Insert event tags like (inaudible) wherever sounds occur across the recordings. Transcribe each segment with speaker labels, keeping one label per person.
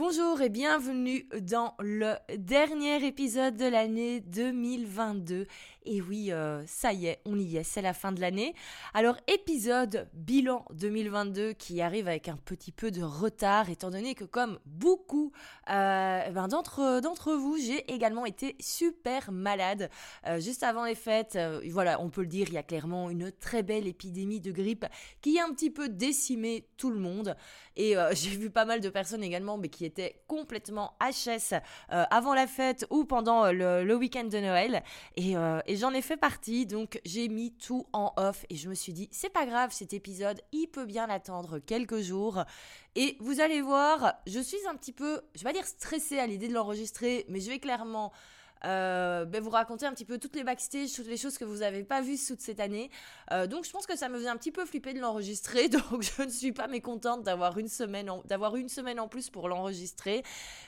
Speaker 1: Bonjour et bienvenue dans le dernier épisode de l'année 2022. Et oui, euh, ça y est, on y est, c'est la fin de l'année. Alors épisode bilan 2022 qui arrive avec un petit peu de retard étant donné que comme beaucoup euh, ben, d'entre, vous, j'ai également été super malade euh, juste avant les fêtes. voilà, on peut le dire, il y a clairement une très belle épidémie de grippe qui a un petit peu décimé tout le monde. Et (laughs) j'ai vu pas mal de personnes également mais qui était complètement HS euh, avant la fête ou pendant euh, le, week-end de Noël. Euh, et, j'en ai fait partie, donc j'ai mis tout en off et je me suis dit, c'est pas grave, cet épisode, il peut bien attendre quelques jours. Et vous allez voir, je suis un petit peu, je vais dire stressée à l'idée de l'enregistrer, mais je vais clairement euh, ben, vous raconter un petit peu toutes les backstage, toutes les choses que vous n'avez pas vues toute cette année. Euh, donc je pense que ça me faisait un petit peu flipper de l'enregistrer, (laughs) donc je ne suis pas mécontente d'avoir une semaine en, d'avoir une semaine en plus pour l'enregistrer.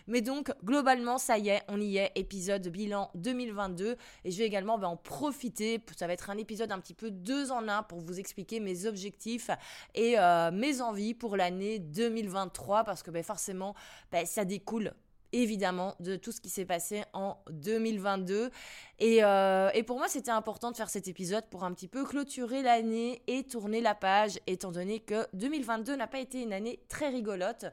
Speaker 1: Mais donc globalement ça y est, on y est, épisode bilan 2022 et je vais également ben, en profiter. Ça va être un épisode un petit peu deux en un pour vous expliquer mes objectifs et euh, mes envies pour l'année 2023 parce que ben, forcément ça découle évidemment de tout ce qui s'est passé en 2022. Et, euh, et pour moi, c'était important de faire cet épisode pour un petit peu clôturer l'année et tourner la page, étant donné que 2022 n'a pas été une année très rigolote.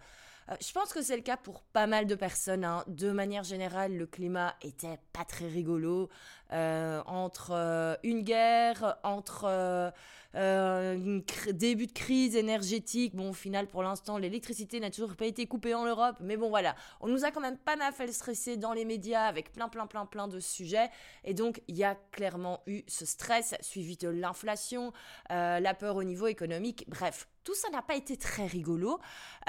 Speaker 1: Euh, je pense que c'est le cas pour pas mal de personnes. Hein. De manière générale, le climat était pas très rigolo. Euh, entre euh, une guerre, entre un début de crise énergétique. Bon, au final, pour l'instant, l'électricité n'a toujours pas été coupée en Europe. Mais bon, voilà. On nous a quand même pas mal fait stresser dans les médias avec plein, plein, plein, plein de sujets. Et donc, il y a clairement eu ce stress suivi de l'inflation, la peur au niveau économique. Bref, tout ça n'a pas été très rigolo.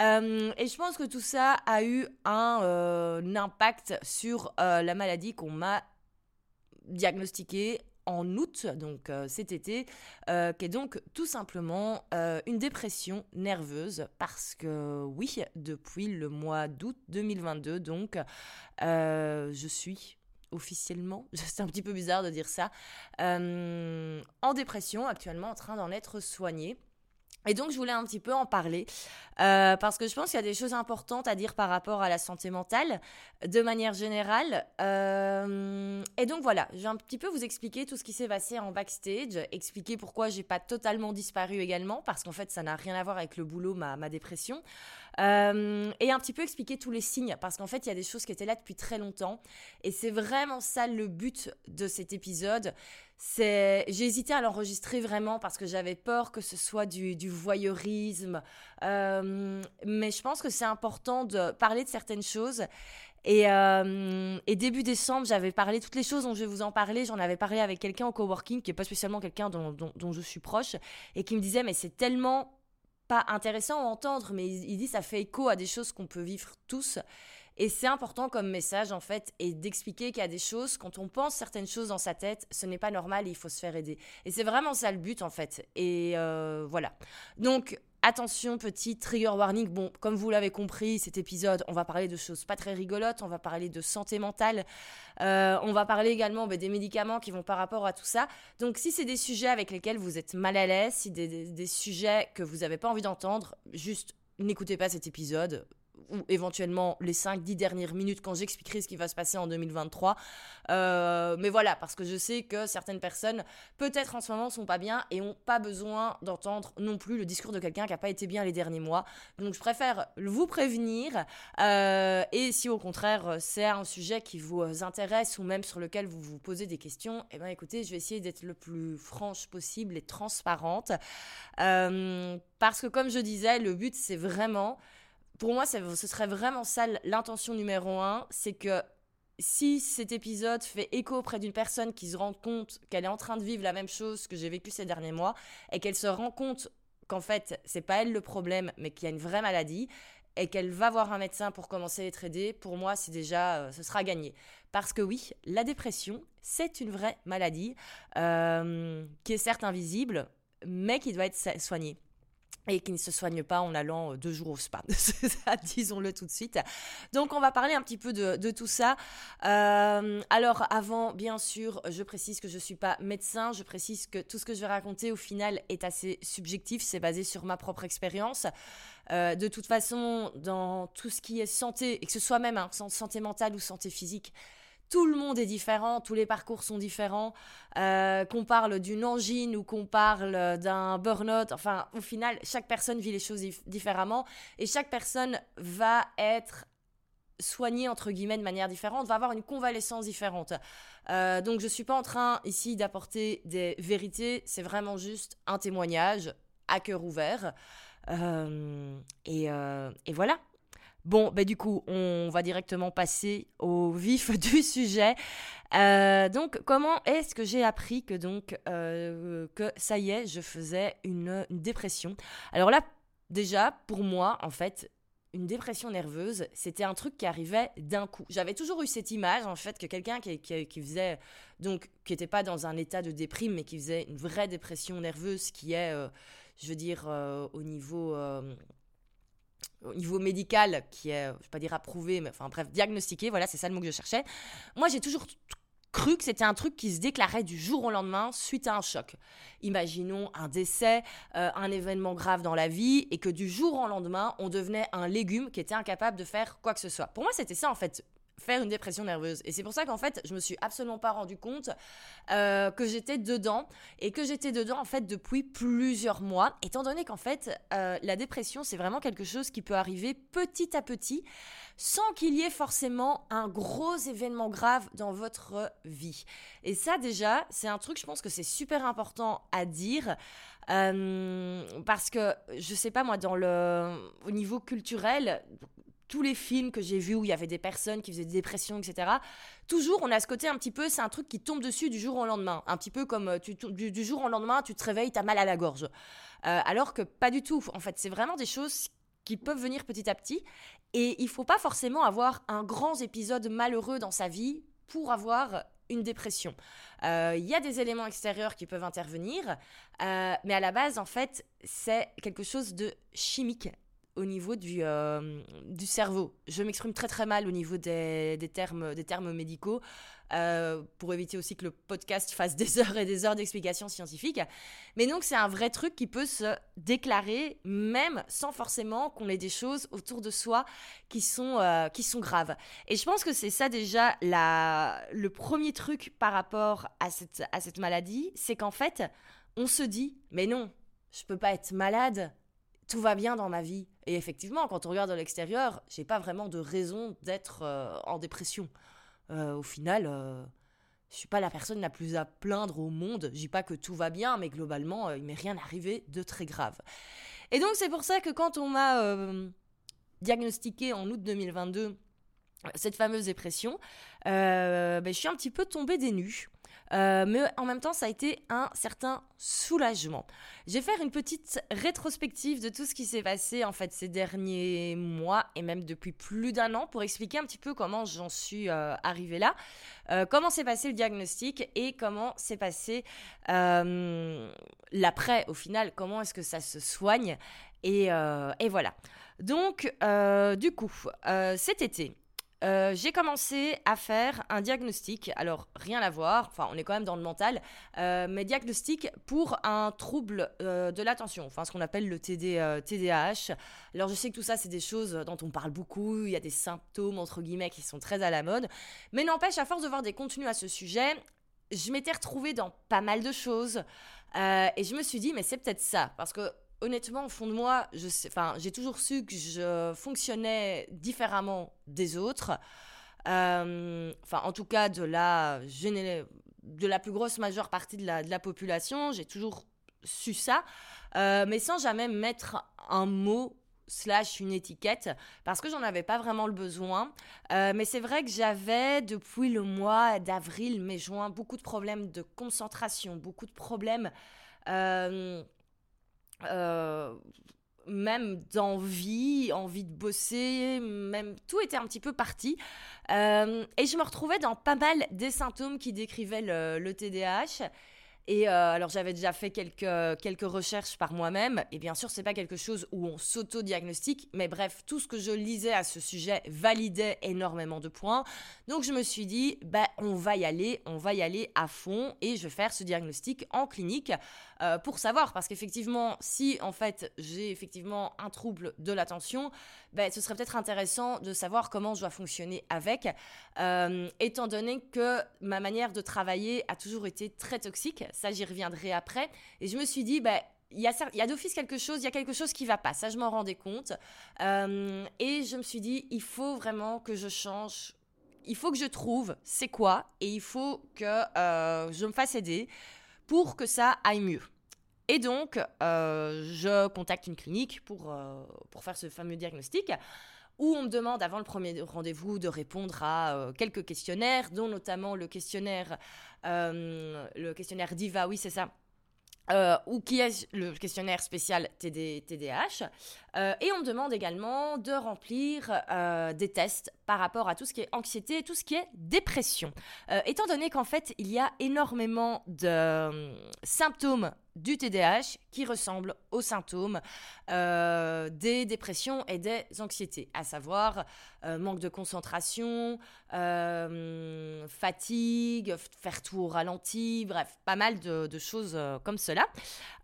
Speaker 1: Euh, et je pense que tout ça a eu un, euh, impact sur euh, la maladie qu'on m'a diagnostiquée en août, donc cet été, qui est donc tout simplement une dépression nerveuse parce que oui, depuis le mois d'août 2022, donc je suis officiellement, (laughs) c'est un petit peu bizarre de dire ça, en dépression, actuellement en train d'en être soignée. Et donc, je voulais un petit peu en parler euh, parce que je pense qu'il y a des choses importantes à dire par rapport à la santé mentale de manière générale. Euh, et donc, voilà, je vais un petit peu vous expliquer tout ce qui s'est passé en backstage, expliquer pourquoi j'ai pas totalement disparu également parce qu'en fait, ça n'a rien à voir avec le boulot, ma, ma dépression. Euh, et un petit peu expliquer tous les signes parce qu'en fait, il y a des choses qui étaient là depuis très longtemps. Et c'est vraiment ça le but de cet épisode. C'est j'ai hésité à l'enregistrer vraiment parce que j'avais peur que ce soit du, voyeurisme. Euh, mais je pense que c'est important de parler de certaines choses. Et, euh, et début décembre j'avais parlé toutes les choses dont je vais vous en parler. J'en avais parlé avec quelqu'un au coworking qui est pas spécialement quelqu'un dont je suis proche et qui me disait mais c'est tellement pas intéressant à entendre mais il, il dit ça fait écho à des choses qu'on peut vivre tous et c'est important comme message, en fait, et d'expliquer qu'il y a des choses, quand on pense certaines choses dans sa tête, ce n'est pas normal et il faut se faire aider. Et c'est vraiment ça le but, en fait. Et euh, voilà. Donc, Attention, petit trigger warning. Bon, comme vous l'avez compris, cet épisode, on va parler de choses pas très rigolotes, on va parler de santé mentale, euh, on va parler également bah, des médicaments qui vont par rapport à tout ça. Donc, si c'est des sujets avec lesquels vous êtes mal à l'aise, si des, des, des sujets que vous n'avez pas envie d'entendre, juste n'écoutez pas cet épisode ou éventuellement les 5-10 dernières minutes quand j'expliquerai ce qui va se passer en 2023. Euh, mais voilà, parce que je sais que certaines personnes, peut-être en ce moment, sont pas bien et ont pas besoin d'entendre non plus le discours de quelqu'un qui a pas été bien les derniers mois. Donc je préfère vous prévenir. Euh, et si au contraire c'est un sujet qui vous intéresse ou même sur lequel vous vous posez des questions, eh ben écoutez, je vais essayer d'être le plus franche possible et transparente. Euh, parce que comme je disais, le but c'est vraiment pour moi, ce serait vraiment ça l'intention numéro un, c'est que si cet épisode fait écho auprès d'une personne qui se rend compte qu'elle est en train de vivre la même chose que j'ai vécu ces derniers mois et qu'elle se rend compte qu'en fait, c'est pas elle le problème, mais qu'il y a une vraie maladie et qu'elle va voir un médecin pour commencer à être aidée, pour moi, c'est déjà, euh, ce sera gagné. Parce que oui, la dépression, c'est une vraie maladie euh, qui est certes invisible, mais qui doit être soignée. Et qui ne se soigne pas en allant deux jours au spa. (laughs) Disons-le tout de suite. Donc, on va parler un petit peu de, tout ça. alors, avant, bien sûr, je précise que je ne suis pas médecin. Je précise que tout ce que je vais raconter, au final, est assez subjectif. C'est basé sur ma propre expérience. de toute façon, dans tout ce qui est santé, et que ce soit même hein, santé mentale ou santé physique, tout le monde est différent, tous les parcours sont différents, euh, qu'on parle d'une angine ou qu'on parle d'un burn-out, enfin au final chaque personne vit les choses différemment et chaque personne va être soignée entre guillemets de manière différente, va avoir une convalescence différente. Euh, donc je suis pas en train ici d'apporter des vérités, c'est vraiment juste un témoignage à cœur ouvert. Euh, et voilà. Bon, ben du coup, on va directement passer au vif (laughs) du sujet. Euh, donc, comment est-ce que j'ai appris que donc euh, ça y est, je faisais une, dépression? Alors là, déjà, pour moi, en fait, une dépression nerveuse, c'était un truc qui arrivait d'un coup. J'avais toujours eu cette image, en fait, que quelqu'un qui, qui, faisait, donc, qui n'était pas dans un état de déprime, mais qui faisait une vraie dépression nerveuse, qui est, euh, je veux dire, au niveau au niveau médical, qui est, je vais pas dire approuvé, mais enfin bref, diagnostiqué, voilà, c'est ça le mot que je cherchais. Moi, j'ai toujours cru que c'était un truc qui se déclarait du jour au lendemain suite à un choc. Imaginons un décès, euh, un événement grave dans la vie, et que du jour au lendemain, on devenait un légume qui était incapable de faire quoi que ce soit. Pour moi, c'était ça en fait faire une dépression nerveuse. Et c'est pour ça qu'en fait, je me suis absolument pas rendu compte euh, que j'étais dedans et que j'étais dedans en fait depuis plusieurs mois, étant donné qu'en fait, euh, la dépression, c'est vraiment quelque chose qui peut arriver petit à petit sans qu'il y ait forcément un gros événement grave dans votre vie. Et ça déjà, c'est un truc, je pense que c'est super important à dire. Euh, parce que je sais pas moi dans le au niveau culturel tous les films que j'ai vus où il y avait des personnes qui faisaient des dépressions, etc. Toujours, on a ce côté un petit peu, c'est un truc qui tombe dessus du jour au lendemain. Un petit peu comme euh, du, jour au lendemain, tu te réveilles, tu as mal à la gorge. Euh, alors que pas du tout. En fait, c'est vraiment des choses qui peuvent venir petit à petit. Et il faut pas forcément avoir un grand épisode malheureux dans sa vie pour avoir une dépression. Euh, il y a des éléments extérieurs qui peuvent intervenir, mais à la base, en fait, c'est quelque chose de chimique au niveau du, euh, du cerveau. Je m'exprime très très mal au niveau des, des termes, des termes médicaux, euh, pour éviter aussi que le podcast fasse (laughs) des heures et des heures d'explications scientifiques. Mais donc c'est un vrai truc qui peut se déclarer même sans forcément qu'on ait des choses autour de soi qui sont, euh, qui sont graves. Et je pense que c'est ça déjà la, le premier truc par rapport à cette, à cette maladie, c'est qu'en fait, on se dit, mais non, je peux pas être malade tout va bien dans ma vie. Et effectivement, quand on regarde de l'extérieur, j'ai pas vraiment de raison d'être euh, en dépression. Euh, au final, euh, je suis pas la personne la plus à plaindre au monde. Je dis pas que tout va bien, mais globalement, il m'est rien arrivé de très grave. Et donc, c'est pour ça que quand on m'a diagnostiqué en août 2022 cette fameuse dépression, ben, je suis un petit peu tombée des nues. Euh, mais en même temps, ça a été un certain soulagement. Je vais faire une petite rétrospective de tout ce qui s'est passé en fait ces derniers mois et même depuis plus d'un an pour expliquer un petit peu comment j'en suis euh, arrivée là, euh, comment s'est passé le diagnostic et comment s'est passé l'après au final, comment est-ce que ça se soigne et, et voilà. Donc, du coup, cet été, euh, j'ai commencé à faire un diagnostic, alors rien à voir, enfin on est quand même dans le mental, euh, mais diagnostic pour un trouble euh, de l'attention, enfin ce qu'on appelle le TD, TDAH. Alors je sais que tout ça c'est des choses dont on parle beaucoup, il y a des symptômes entre guillemets qui sont très à la mode, mais n'empêche à force de voir des contenus à ce sujet, je m'étais retrouvée dans pas mal de choses. Et je me suis dit mais c'est peut-être ça, parce que honnêtement, au fond de moi, j'ai toujours su que je fonctionnais différemment des autres. Euh, enfin, en tout cas, de la, de la plus grosse majeure partie de la, de la population, j'ai toujours su ça, euh, mais sans jamais mettre un mot slash une étiquette parce que j'en avais pas vraiment le besoin. Euh, mais c'est vrai que j'avais depuis le mois d'avril, mai, juin, beaucoup de problèmes de concentration, beaucoup de problèmes même d'envie, envie de bosser, même tout était un petit peu parti. Euh, et je me retrouvais dans pas mal des symptômes qui décrivaient le, TDAH. Et euh, alors j'avais déjà fait quelques, quelques recherches par moi-même, et bien sûr c'est pas quelque chose où on s'auto-diagnostique, mais bref, tout ce que je lisais à ce sujet validait énormément de points. Donc je me suis dit, ben on va y aller, on va y aller à fond, et je vais faire ce diagnostic en clinique euh, pour savoir, parce qu'effectivement, si en fait j'ai effectivement un trouble de l'attention, ben, ce serait peut-être intéressant de savoir comment je dois fonctionner avec, euh, étant donné que ma manière de travailler a toujours été très toxique ça j'y reviendrai après. Et je me suis dit, bah, il y a, a d'office quelque chose, il y a quelque chose qui va pas. Ça, je m'en rendais compte. Euh, et je me suis dit, il faut vraiment que je change. Il faut que je trouve c'est quoi et il faut que je me fasse aider pour que ça aille mieux. Et donc, euh, je contacte une clinique pour, pour faire ce fameux diagnostic où on me demande avant le premier rendez-vous de répondre à quelques questionnaires, dont notamment le questionnaire euh, le questionnaire DIVA, oui, c'est ça. Euh, ou qui est le questionnaire spécial TD, TDAH. Euh, et on demande également de remplir des tests par rapport à tout ce qui est anxiété tout ce qui est dépression. étant donné qu'en fait, il y a énormément de symptômes du TDAH qui ressemble aux symptômes euh, des dépressions et des anxiétés, à savoir euh, manque de concentration, euh, fatigue, faire tout au ralenti, bref, pas mal de, choses comme cela.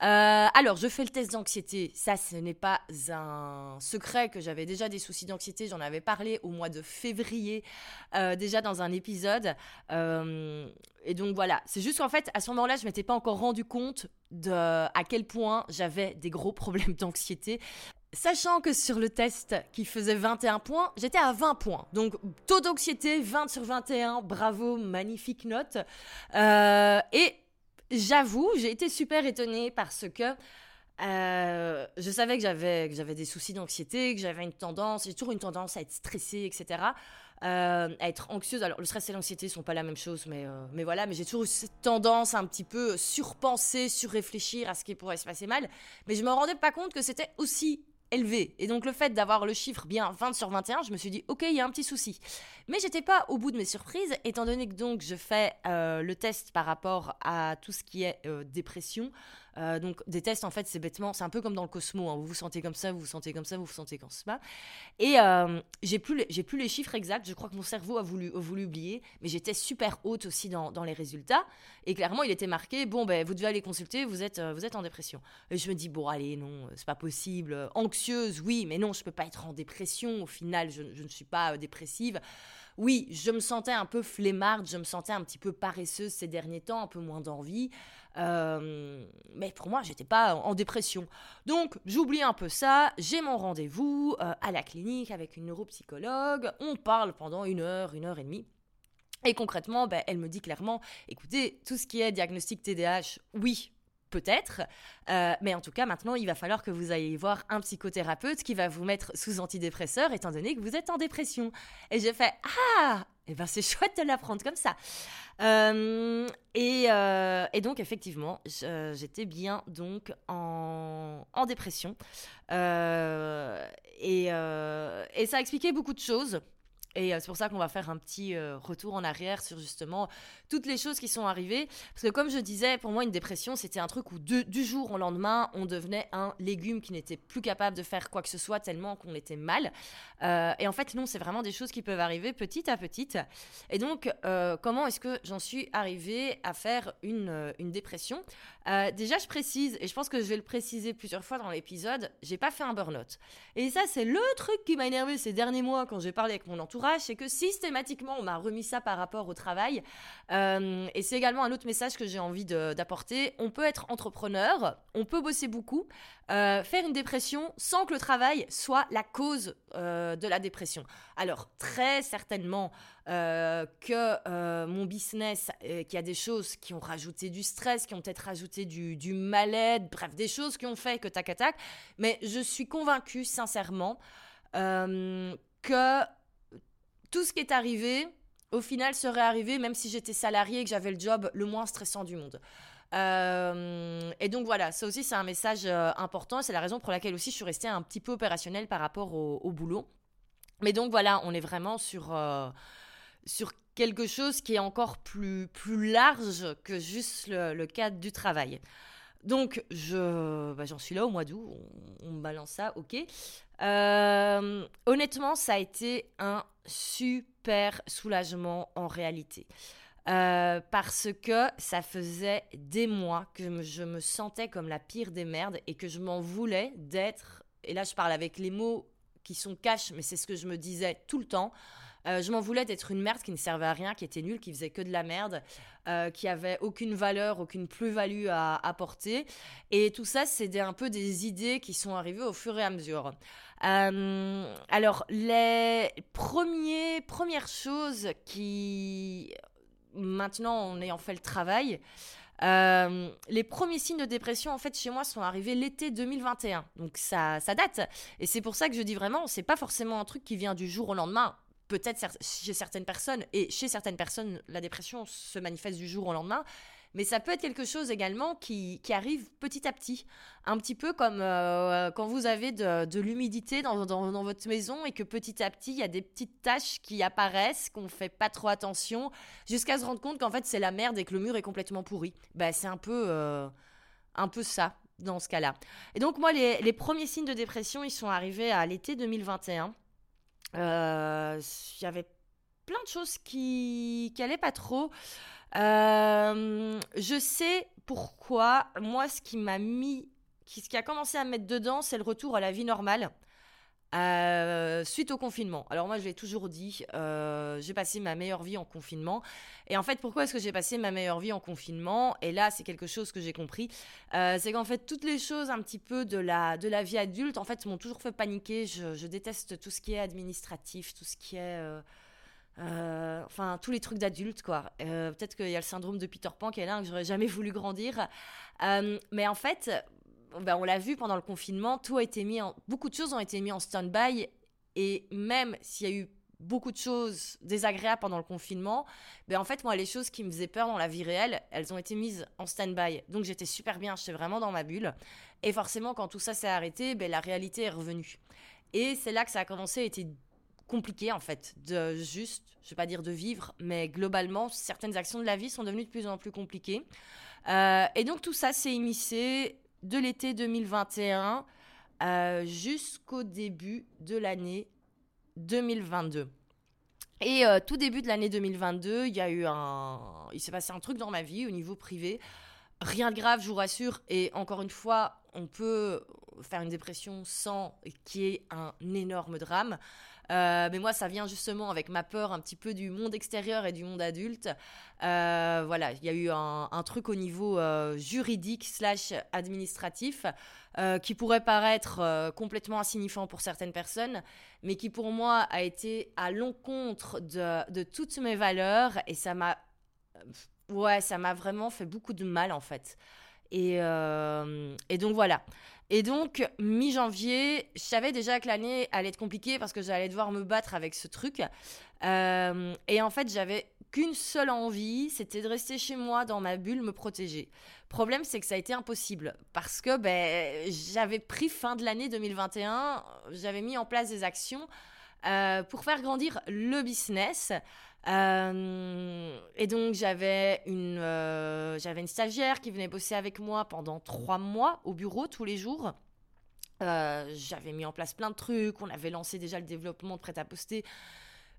Speaker 1: alors, je fais le test d'anxiété, ça ce n'est pas un secret que j'avais déjà des soucis d'anxiété, j'en avais parlé au mois de février, déjà dans un épisode. et donc voilà, c'est juste qu'en fait, à ce moment-là, je m'étais pas encore rendu compte de à quel point j'avais des gros (laughs) problèmes d'anxiété. Sachant que sur le test qui faisait 21 points, j'étais à 20 points. Donc taux d'anxiété 20 sur 21, bravo, magnifique note. Euh, et j'avoue, j'ai été super étonnée parce que euh, je savais que j'avais, des soucis d'anxiété, que j'avais une tendance, j'ai toujours une tendance à être stressée, etc. Euh, à être anxieuse. Alors, le stress et l'anxiété sont pas la même chose, mais, euh, mais voilà. Mais j'ai toujours eu cette tendance à un petit peu surpenser, surréfléchir à ce qui pourrait se passer mal. Mais je me rendais pas compte que c'était aussi élevé. Et donc le fait d'avoir le chiffre bien 20 sur 21, je me suis dit, ok, il y a un petit souci. Mais j'étais pas au bout de mes surprises, étant donné que donc je fais le test par rapport à tout ce qui est dépression. Euh, donc des tests, en fait, c'est bêtement, c'est un peu comme dans le Cosmo. Hein. vous vous sentez comme ça, vous vous sentez comme ça, vous vous sentez comme ça. Et euh, j'ai plus, j'ai plus les chiffres exacts. Je crois que mon cerveau a voulu, voulu oublier, mais j'étais super haute aussi dans, dans, les résultats. Et clairement, il était marqué bon, ben vous devez aller consulter, vous êtes, euh, vous êtes en dépression. Et je me dis bon, allez, non, c'est pas possible. Anxieuse, oui, mais non, je peux pas être en dépression. Au final, je, je ne suis pas dépressive oui, je me sentais un peu flemmarde, je me sentais un petit peu paresseuse ces derniers temps, un peu moins d'envie. Euh, mais pour moi, j'étais pas en dépression. Donc, j'oublie un peu ça. J'ai mon rendez-vous euh, à la clinique avec une neuropsychologue. On parle pendant une heure, une heure et demie. Et concrètement, ben, elle me dit clairement, écoutez, tout ce qui est diagnostic TDAH, oui, peut-être. Euh, mais en tout cas, maintenant, il va falloir que vous ayez voir un psychothérapeute qui va vous mettre sous antidépresseur, étant donné que vous êtes en dépression. Et j'ai fait Ah Eh ben, c'est (laughs) chouette de l'apprendre comme ça. Euh, euh, et, donc, effectivement, j'étais bien donc en, dépression. et, et ça a expliqué beaucoup de choses. Et c'est pour ça qu'on va faire un petit retour en arrière sur justement toutes les choses qui sont arrivées. Parce que comme je disais, pour moi, une dépression, c'était un truc où du jour au lendemain, on devenait un légume qui n'était plus capable de faire quoi que ce soit tellement qu'on était mal. Euh, et en fait, non, c'est vraiment des choses qui peuvent arriver petit à petit. Et donc, euh, comment est-ce que j'en suis arrivée à faire une, euh, une dépression? Déjà, je précise, et je pense que je vais le préciser plusieurs fois dans l'épisode, j'ai pas fait un burn-out. Et ça, c'est le truc qui m'a énervé ces derniers mois quand j'ai parlé avec mon entourage, c'est que systématiquement, on m'a remis ça par rapport au travail. Euh, et c'est également un autre message que j'ai envie d'apporter. On peut être entrepreneur, on peut bosser beaucoup, euh, faire une dépression sans que le travail soit la cause euh, de la dépression. Alors très certainement que mon business, qui a des choses qui ont rajouté du stress, qui ont peut-être rajouté du, du mal-être, bref, des choses qui ont fait que tac tac, mais je suis convaincue sincèrement que tout ce qui est arrivé, au final serait arrivé même si j'étais salarié et que j'avais le job le moins stressant du monde. Euh, et donc voilà, ça aussi c'est un message euh, important. C'est la raison pour laquelle aussi je suis restée un petit peu opérationnelle par rapport au, boulot. Mais donc voilà, on est vraiment sur, euh, sur quelque chose qui est encore plus, plus large que juste le, cadre du travail. Donc, je, bah, j'en suis là au mois d'août, on, me balance ça, ok. Euh, honnêtement, ça a été un super soulagement en réalité. Euh, parce que ça faisait des mois que je me sentais comme la pire des merdes et que je m'en voulais d'être, et là je parle avec les mots qui sont cash, mais c'est ce que je me disais tout le temps, euh, je m'en voulais d'être une merde qui ne servait à rien, qui était nulle, qui faisait que de la merde, qui avait aucune valeur, aucune plus-value à apporter. Et tout ça, c'est un peu des idées qui sont arrivées au fur et à mesure. Euh, alors, les premiers, premières choses qui, maintenant en ayant fait le travail, les premiers signes de dépression, en fait, chez moi, sont arrivés l'été 2021. Donc, ça, ça date. Et c'est pour ça que je dis vraiment, c'est pas forcément un truc qui vient du jour au lendemain peut-être chez certaines personnes, et chez certaines personnes, la dépression se manifeste du jour au lendemain, mais ça peut être quelque chose également qui, qui arrive petit à petit. Un petit peu comme euh, quand vous avez de, l'humidité dans, dans, votre maison et que petit à petit, il y a des petites taches qui apparaissent, qu'on fait pas trop attention, jusqu'à se rendre compte qu'en fait, c'est la merde et que le mur est complètement pourri. Ben, c'est un peu, euh, un peu ça dans ce cas-là. Et donc, moi, les, les premiers signes de dépression, ils sont arrivés à l'été 2021. Euh, avait plein de choses qui n'allaient pas trop. Euh, je sais pourquoi. Moi, ce qui m'a mis, ce qui a commencé à me mettre dedans, c'est le retour à la vie normale. Euh, suite au confinement. Alors moi, je l'ai toujours dit, euh, j'ai passé ma meilleure vie en confinement. Et en fait, pourquoi est-ce que j'ai passé ma meilleure vie en confinement? Et là, c'est quelque chose que j'ai compris. C'est qu'en fait, toutes les choses un petit peu de la, de la vie adulte, en fait, m'ont toujours fait paniquer. Je, déteste tout ce qui est administratif, tout ce qui est... enfin, tous les trucs d'adultes, quoi. Peut-être qu'il y a le syndrome de Peter Pan qui est là, que j'aurais jamais voulu grandir. mais en fait, ben, on l'a vu pendant le confinement, tout a été mis en, beaucoup de choses ont été mises en stand-by et même s'il y a eu beaucoup de choses désagréables pendant le confinement, ben en fait moi les choses qui me faisaient peur dans la vie réelle, elles ont été mises en stand-by. Donc j'étais super bien, j'étais vraiment dans ma bulle et forcément quand tout ça s'est arrêté, ben, la réalité est revenue. Et c'est là que ça a commencé à être compliqué en fait de juste, je vais pas dire de vivre, mais globalement certaines actions de la vie sont devenues de plus en plus compliquées. Euh, et donc tout ça s'est immiscé de l'été 2021 euh, jusqu'au début de l'année 2022. Et euh, tout début de l'année 2022, il y a eu un, il s'est passé un truc dans ma vie au niveau privé. Rien de grave, je vous rassure. Et encore une fois, on peut faire une dépression sans qu'il y ait un énorme drame. Euh, mais moi, ça vient justement avec ma peur un petit peu du monde extérieur et du monde adulte. Euh, voilà, il y a eu un, truc au niveau euh, juridique slash administratif qui pourrait paraître complètement insignifiant pour certaines personnes, mais qui pour moi a été à l'encontre de, toutes mes valeurs et ça m'a... Ouais, ça m'a vraiment fait beaucoup de mal en fait. Et donc voilà. Et donc, mi-janvier, je savais déjà que l'année allait être compliquée parce que j'allais devoir me battre avec ce truc. Euh, et en fait, j'avais qu'une seule envie, c'était de rester chez moi dans ma bulle, me protéger. Problème, c'est que ça a été impossible parce que ben, j'avais pris fin de l'année 2021, j'avais mis en place des actions euh, pour faire grandir le business. Euh, et donc j'avais une, euh, une stagiaire qui venait bosser avec moi pendant trois mois au bureau tous les jours. J'avais mis en place plein de trucs, on avait lancé déjà le développement de prêt-à-poster.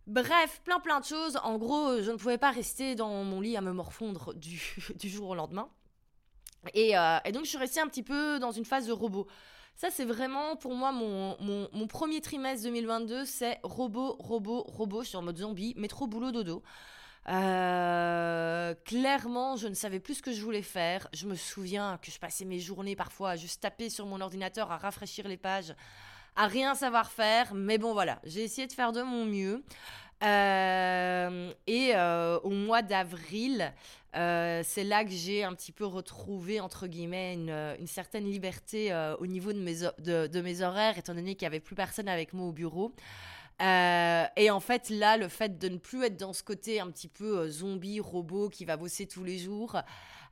Speaker 1: Bref, plein plein de choses. En gros, je ne pouvais pas rester dans mon lit à me morfondre (laughs) du, du jour au lendemain. Et, donc je suis restée un petit peu dans une phase de robot. Ça, c'est vraiment pour moi mon, mon, premier trimestre 2022, c'est robot, robot, robot. sur mode zombie, métro, boulot, dodo. Euh, clairement, je ne savais plus ce que je voulais faire. Je me souviens que je passais mes journées parfois à juste taper sur mon ordinateur, à rafraîchir les pages, à rien savoir faire. Mais bon, voilà, j'ai essayé de faire de mon mieux. Euh, et euh, au mois d'avril, euh, c'est là que j'ai un petit peu retrouvé, entre guillemets, une, certaine liberté au niveau de mes, de, mes horaires, étant donné qu'il n'y avait plus personne avec moi au bureau. et en fait, là, le fait de ne plus être dans ce côté un petit peu zombie, robot qui va bosser tous les jours,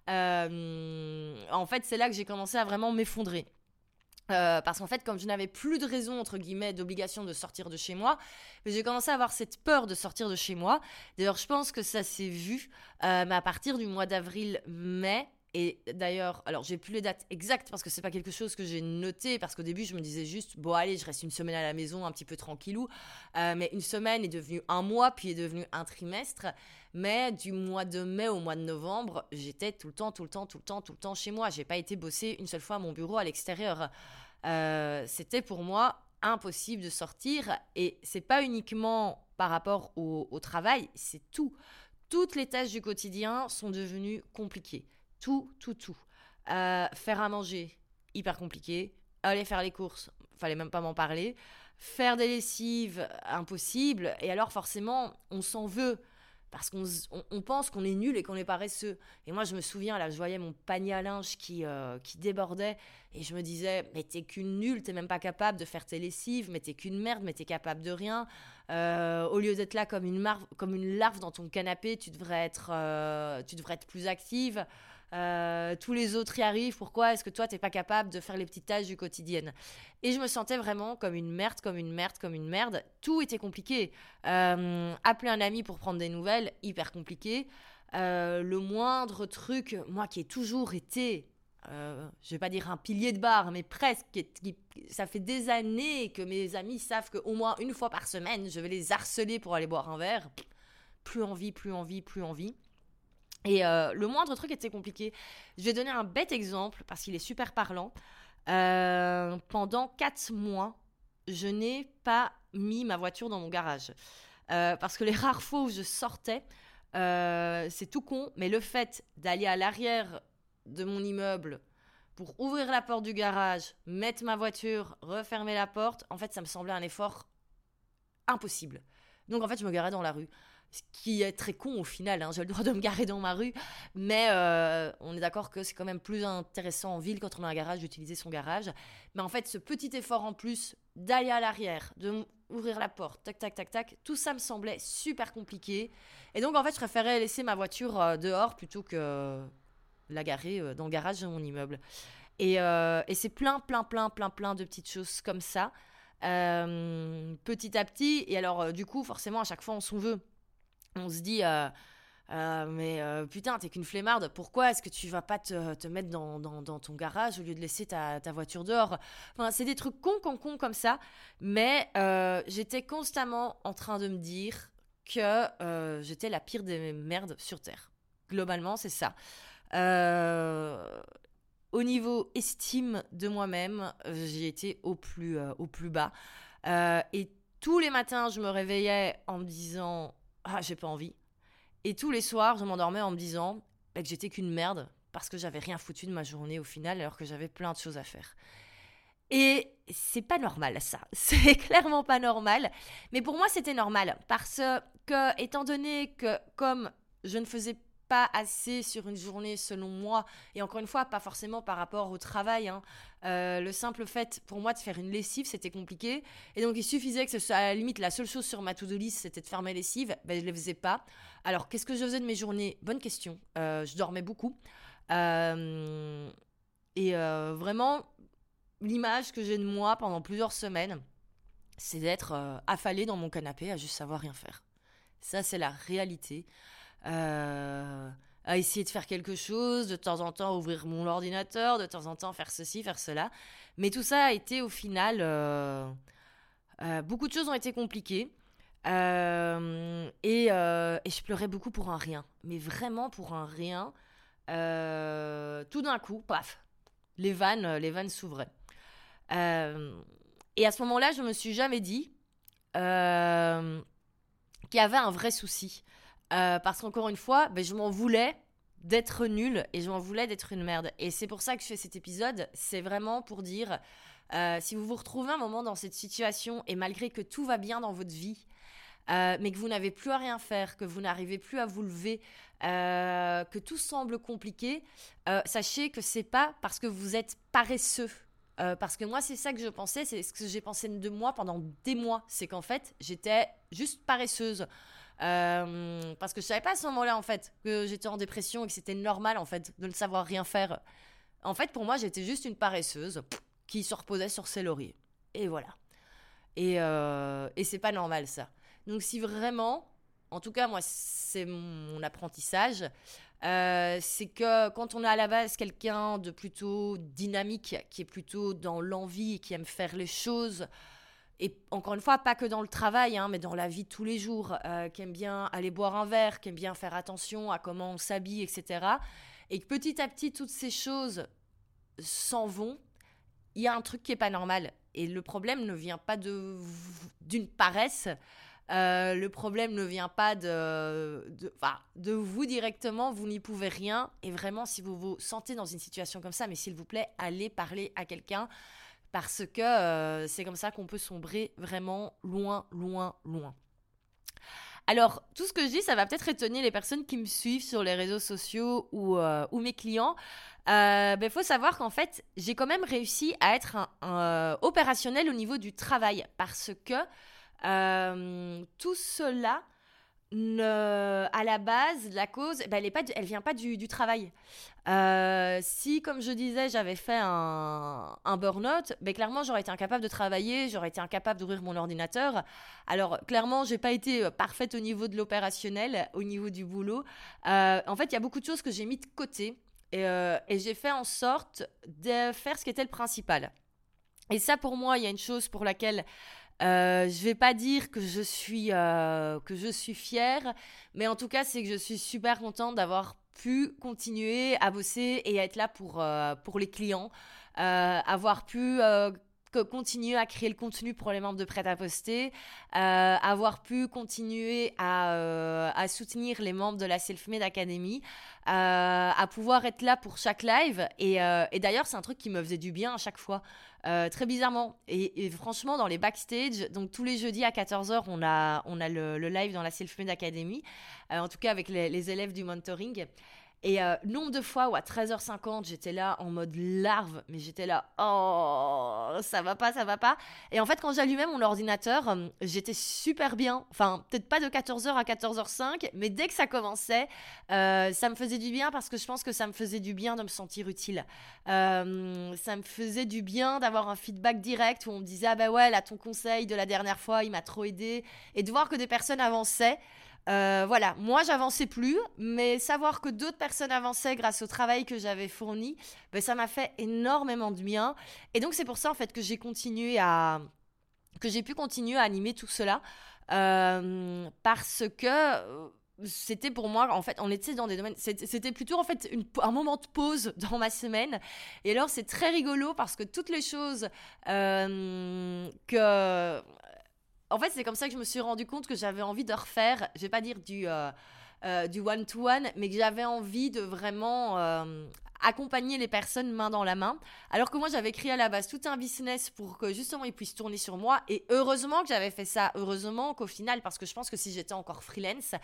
Speaker 1: en fait, c'est là que j'ai commencé à vraiment m'effondrer. Euh, parce qu'en fait, comme je n'avais plus de raison, entre guillemets, d'obligation de sortir de chez moi, j'ai commencé à avoir cette peur de sortir de chez moi. D'ailleurs, je pense que ça s'est vu, euh, mais à partir du mois d'avril-mai, et d'ailleurs, alors j'ai plus les dates exactes parce que c'est pas quelque chose que j'ai noté parce qu'au début je me disais juste bon allez je reste une semaine à la maison un petit peu tranquillou, euh, mais une semaine est devenue un mois puis est devenu un trimestre. Mais du mois de mai au mois de novembre, j'étais tout le temps, tout le temps, tout le temps, tout le temps chez moi. J'ai pas été bosser une seule fois à mon bureau à l'extérieur. Euh, c'était pour moi impossible de sortir et c'est pas uniquement par rapport au, travail, c'est tout. Toutes les tâches du quotidien sont devenues compliquées tout, tout, tout. Euh, faire à manger, hyper compliqué. Aller faire les courses, fallait même pas m'en parler. Faire des lessives, impossible. Et alors forcément, on s'en veut parce qu'on pense qu'on est nul et qu'on est paresseux. Et moi, je me souviens, là, je voyais mon panier à linge qui, euh, qui débordait et je me disais, mais t'es qu'une nulle, t'es même pas capable de faire tes lessives, mais t'es qu'une merde, mais t'es capable de rien. Euh, au lieu d'être là comme une, comme une larve dans ton canapé, tu devrais être, tu devrais être plus active. Euh, tous les autres y arrivent, pourquoi est-ce que toi t'es pas capable de faire les petites tâches du quotidien? Et je me sentais vraiment comme une merde, comme une merde, comme une merde. Tout était compliqué. Euh, appeler un ami pour prendre des nouvelles, hyper compliqué. Euh, le moindre truc, moi qui ai toujours été, je vais pas dire un pilier de bar, mais presque, ça fait des années que mes amis savent qu'au moins une fois par semaine, je vais les harceler pour aller boire un verre. Plus envie, plus envie, plus envie. Et euh, le moindre truc était compliqué. Je vais donner un bête exemple parce qu'il est super parlant. Euh, pendant quatre mois, je n'ai pas mis ma voiture dans mon garage. Euh, parce que les rares fois où je sortais, c'est tout con, mais le fait d'aller à l'arrière de mon immeuble pour ouvrir la porte du garage, mettre ma voiture, refermer la porte, en fait, ça me semblait un effort impossible. Donc, en fait, je me garais dans la rue ce qui est très con au final, hein, j'ai le droit de me garer dans ma rue, mais euh, on est d'accord que c'est quand même plus intéressant en ville quand on a un garage d'utiliser son garage. Mais en fait, ce petit effort en plus d'aller à l'arrière, de ouvrir la porte, tac, tac, tac, tac, tout ça me semblait super compliqué. Et donc en fait, je préférais laisser ma voiture euh, dehors plutôt que la garer euh, dans le garage de mon immeuble. Et, et c'est plein, plein, plein, plein, plein de petites choses comme ça. petit à petit, et alors du coup, forcément, à chaque fois, on s'en veut on se dit euh, euh, mais euh, putain, t'es qu'une flemmarde, pourquoi est-ce que tu vas pas te, mettre dans, ton garage au lieu de laisser ta, voiture dehors? Enfin, C'est des trucs cons, cons, cons comme ça, mais j'étais constamment en train de me dire que j'étais la pire des merdes sur Terre. Globalement, c'est ça. au niveau estime de moi-même, j'ai été au plus, au plus bas. et tous les matins, je me réveillais en me disant ah, j'ai pas envie. Et tous les soirs, je m'endormais en me disant bah, que j'étais qu'une merde parce que j'avais rien foutu de ma journée au final alors que j'avais plein de choses à faire. Et c'est pas normal ça, (laughs) c'est clairement pas normal. Mais pour moi c'était normal parce que étant donné que comme je ne faisais pas assez sur une journée selon moi. Et encore une fois, pas forcément par rapport au travail. Hein. Euh, le simple fait pour moi de faire une lessive, c'était compliqué. Et donc il suffisait que ce soit à la limite la seule chose sur ma to-do list, c'était de faire mes lessives. Ben, je ne les faisais pas. Alors qu'est-ce que je faisais de mes journées? Bonne question. Euh, je dormais beaucoup. Euh, et vraiment, l'image que j'ai de moi pendant plusieurs semaines, c'est d'être affalée dans mon canapé à juste savoir rien faire. Ça, c'est la réalité. Euh, à essayer de faire quelque chose, de temps en temps ouvrir mon ordinateur, de temps en temps faire ceci, faire cela. Mais tout ça a été au final... Euh, euh, beaucoup de choses ont été compliquées. et, et, je pleurais beaucoup pour un rien. Mais vraiment pour un rien. tout d'un coup, paf, les vannes, les vannes s'ouvraient. et à ce moment-là, je me suis jamais dit qu'il y avait un vrai souci. Euh, parce qu'encore une fois, ben, je m'en voulais d'être nulle et je m'en voulais d'être une merde. Et c'est pour ça que je fais cet épisode. C'est vraiment pour dire, euh, si vous vous retrouvez un moment dans cette situation et malgré que tout va bien dans votre vie, euh, mais que vous n'avez plus à rien faire, que vous n'arrivez plus à vous lever, que tout semble compliqué, sachez que c'est pas parce que vous êtes paresseux. parce que moi, c'est ça que je pensais, c'est ce que j'ai pensé de moi pendant des mois. C'est qu'en fait, j'étais juste paresseuse. Euh, parce que je savais pas à ce moment-là, en fait, que j'étais en dépression et que c'était normal, en fait, de ne savoir rien faire. En fait, pour moi, j'étais juste une paresseuse qui se reposait sur ses lauriers. Et voilà. Et, euh, et c'est pas normal ça. Donc si vraiment, en tout cas moi c'est mon apprentissage, euh, c'est que quand on a à la base quelqu'un de plutôt dynamique, qui est plutôt dans l'envie, qui aime faire les choses, et encore une fois, pas que dans le travail, hein, mais dans la vie de tous les jours, euh, qui bien aller boire un verre, qui aime bien faire attention à comment on s'habille, etc. Et que petit à petit, toutes ces choses s'en vont, il y a un truc qui est pas normal. Et le problème ne vient pas de d'une paresse. Euh, le problème ne vient pas de, de vous directement, vous n'y pouvez rien. Et vraiment, si vous vous sentez dans une situation comme ça, mais s'il vous plaît, allez parler à quelqu'un parce que euh, c'est comme ça qu'on peut sombrer vraiment loin, loin, loin. Alors, tout ce que je dis, ça va peut-être étonner les personnes qui me suivent sur les réseaux sociaux ou, euh, mes clients. Il euh, ben, faut savoir qu'en fait, j'ai quand même réussi à être un, opérationnel au niveau du travail parce que tout cela à la base, la cause, ben, elle, est vient pas du, travail. Euh, si, comme je disais, j'avais fait un, burn-out, ben, clairement, j'aurais été incapable de travailler, j'aurais été incapable d'ouvrir mon ordinateur. Alors, clairement, j'ai pas été euh, parfaite au niveau de l'opérationnel, au niveau du boulot. Euh, en fait, il y a beaucoup de choses que j'ai mis de côté et j'ai fait en sorte de faire ce qui était le principal. Et ça, pour moi, il y a une chose pour laquelle euh, je vais pas dire que je suis euh, fière, mais en tout cas c'est que je suis super contente d'avoir pu continuer à bosser et à être là pour euh, les clients, euh, avoir pu continuer à créer le contenu pour les membres de Prêt à Poster, avoir pu continuer à, soutenir les membres de la Selfmade Academy, à pouvoir être là pour chaque live. Et d'ailleurs, c'est un truc qui me faisait du bien à chaque fois. Euh, très bizarrement. Et, franchement, dans les backstage, donc tous les jeudis à 14h, on a, on a le, live dans la Self-Made Academy, euh, en tout cas avec les élèves du mentoring. Et euh, nombre de fois où à 13h50, j'étais là en mode larve, mais j'étais là, oh, ça va pas, ça va pas. Et en fait, quand j'allumais mon ordinateur, euh, j'étais super bien. Enfin, peut-être pas de 14h à 14h05, mais dès que ça commençait, euh, ça me faisait du bien parce que je pense que ça me faisait du bien de me sentir utile. ça me faisait du bien d'avoir un feedback direct où on me disait, ah bah ouais, là, ton conseil de la dernière fois, il m'a trop aidé. Et de voir que des personnes avançaient. Euh, voilà, moi j'avançais plus, mais savoir que d'autres personnes avançaient grâce au travail que j'avais fourni, ben, ça m'a fait énormément de bien. Et donc c'est pour ça en fait que j'ai continué à que j'ai pu continuer à animer tout cela. Euh, parce que euh, c'était pour moi en fait on était dans des domaines c'était plutôt en fait un moment de pause (laughs) dans ma semaine. Et alors c'est très rigolo parce que toutes les choses que en fait, c'est comme ça que je me suis rendu compte que j'avais envie de refaire, je vais pas dire du, euh, du one-to-one, mais que j'avais envie de vraiment euh, accompagner les personnes main dans la main. Alors que moi, j'avais créé à la base tout un business pour que justement ils puissent tourner sur moi. Et heureusement que j'avais fait ça. Heureusement qu'au final, parce que je pense que si j'étais encore freelance,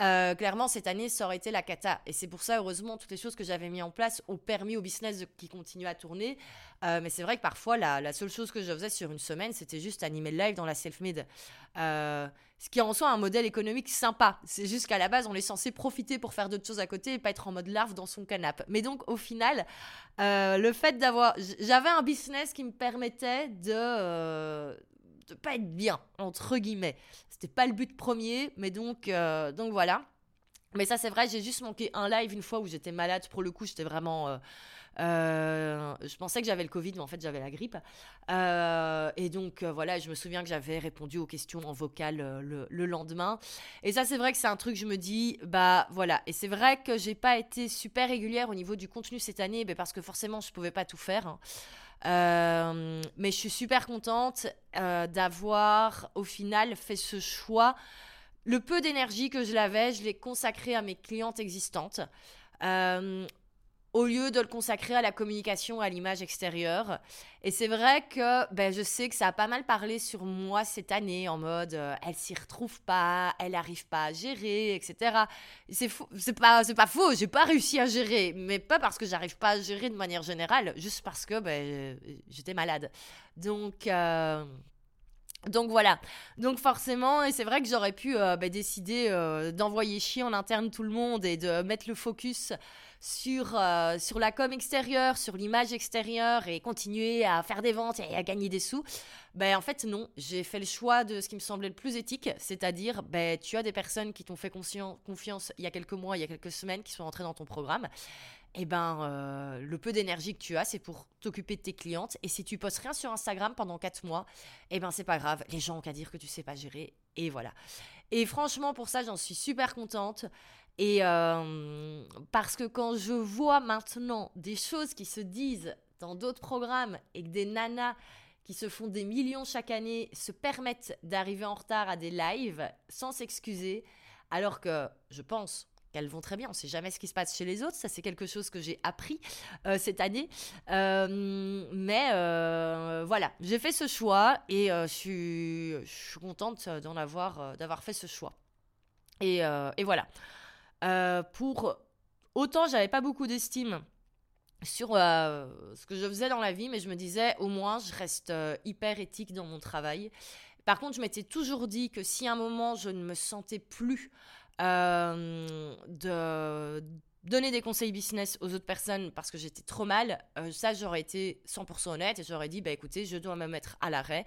Speaker 1: euh, clairement, cette année, ça aurait été la cata. Et c'est pour ça, heureusement, toutes les choses que j'avais mis en place ont permis au business de, qui continue à tourner. Euh, mais c'est vrai que parfois, la, seule chose que je faisais sur une semaine, c'était juste animer le live dans la self-made. Euh, ce qui en soi un modèle économique sympa. C'est juste qu'à la base, on est censé profiter pour faire d'autres choses à côté et pas être en mode larve dans son canapé. Mais donc, au final, euh, le fait d'avoir. J'avais un business qui me permettait de. De pas être bien, entre guillemets. C'était pas le but premier, mais donc, donc voilà. Mais ça, c'est vrai, j'ai juste manqué un live une fois où j'étais malade. Pour le coup, j'étais vraiment. Je pensais que j'avais le Covid, mais en fait j'avais la grippe. Euh, et donc euh, voilà, je me souviens que j'avais répondu aux questions en vocal le, lendemain. Et ça, c'est vrai que c'est un truc, je me dis, bah voilà. Et c'est vrai que j'ai pas été super régulière au niveau du contenu cette année, bah, parce que forcément je pouvais pas tout faire. Hein. mais je suis super contente d'avoir au final fait ce choix. Le peu d'énergie que je l'avais, je l'ai consacré à mes clientes existantes. Euh, au lieu de le consacrer à la communication, à l'image extérieure. Et c'est vrai que ben, je sais que ça a pas mal parlé sur moi cette année, en mode euh, elle s'y retrouve pas, elle n'arrive pas à gérer, etc. C'est c'est pas, c'est pas faux, j'ai pas réussi à gérer, mais pas parce que j'arrive pas à gérer de manière générale, juste parce que ben, j'étais malade. Donc, euh, Donc voilà, donc forcément, et c'est vrai que j'aurais pu bah, décider d'envoyer chier en interne tout le monde et de mettre le focus sur, euh, sur la com extérieure, sur l'image extérieure et continuer à faire des ventes et à gagner des sous, ben en fait non, j'ai fait le choix de ce qui me semblait le plus éthique, c'est-à-dire ben tu as des personnes qui t'ont fait confiance il y a quelques mois, il y a quelques semaines, qui sont entrées dans ton programme. Et eh ben euh, le peu d'énergie que tu as, c'est pour t'occuper de tes clientes. Et si tu postes rien sur Instagram pendant 4 mois, et eh ben c'est pas grave. Les gens ont qu'à dire que tu sais pas gérer. Et voilà. Et franchement, pour ça, j'en suis super contente. Et euh, parce que quand je vois maintenant des choses qui se disent dans d'autres programmes et que des nanas qui se font des millions chaque année se permettent d'arriver en retard à des lives sans s'excuser, alors que je pense qu'elles vont très bien. On ne sait jamais ce qui se passe chez les autres. Ça, c'est quelque chose que j'ai appris euh, cette année. Euh, mais voilà, j'ai fait ce choix et je suis, contente d'en avoir, d'avoir fait ce choix. Et voilà. Euh, pour autant, j'avais pas beaucoup d'estime sur euh, ce que je faisais dans la vie, mais je me disais au moins je reste euh, hyper éthique dans mon travail. Par contre, je m'étais toujours dit que si à un moment je ne me sentais plus de donner des conseils business aux autres personnes parce que j'étais trop mal, ça j'aurais été 100% honnête et j'aurais dit bah écoutez, je dois me mettre à l'arrêt.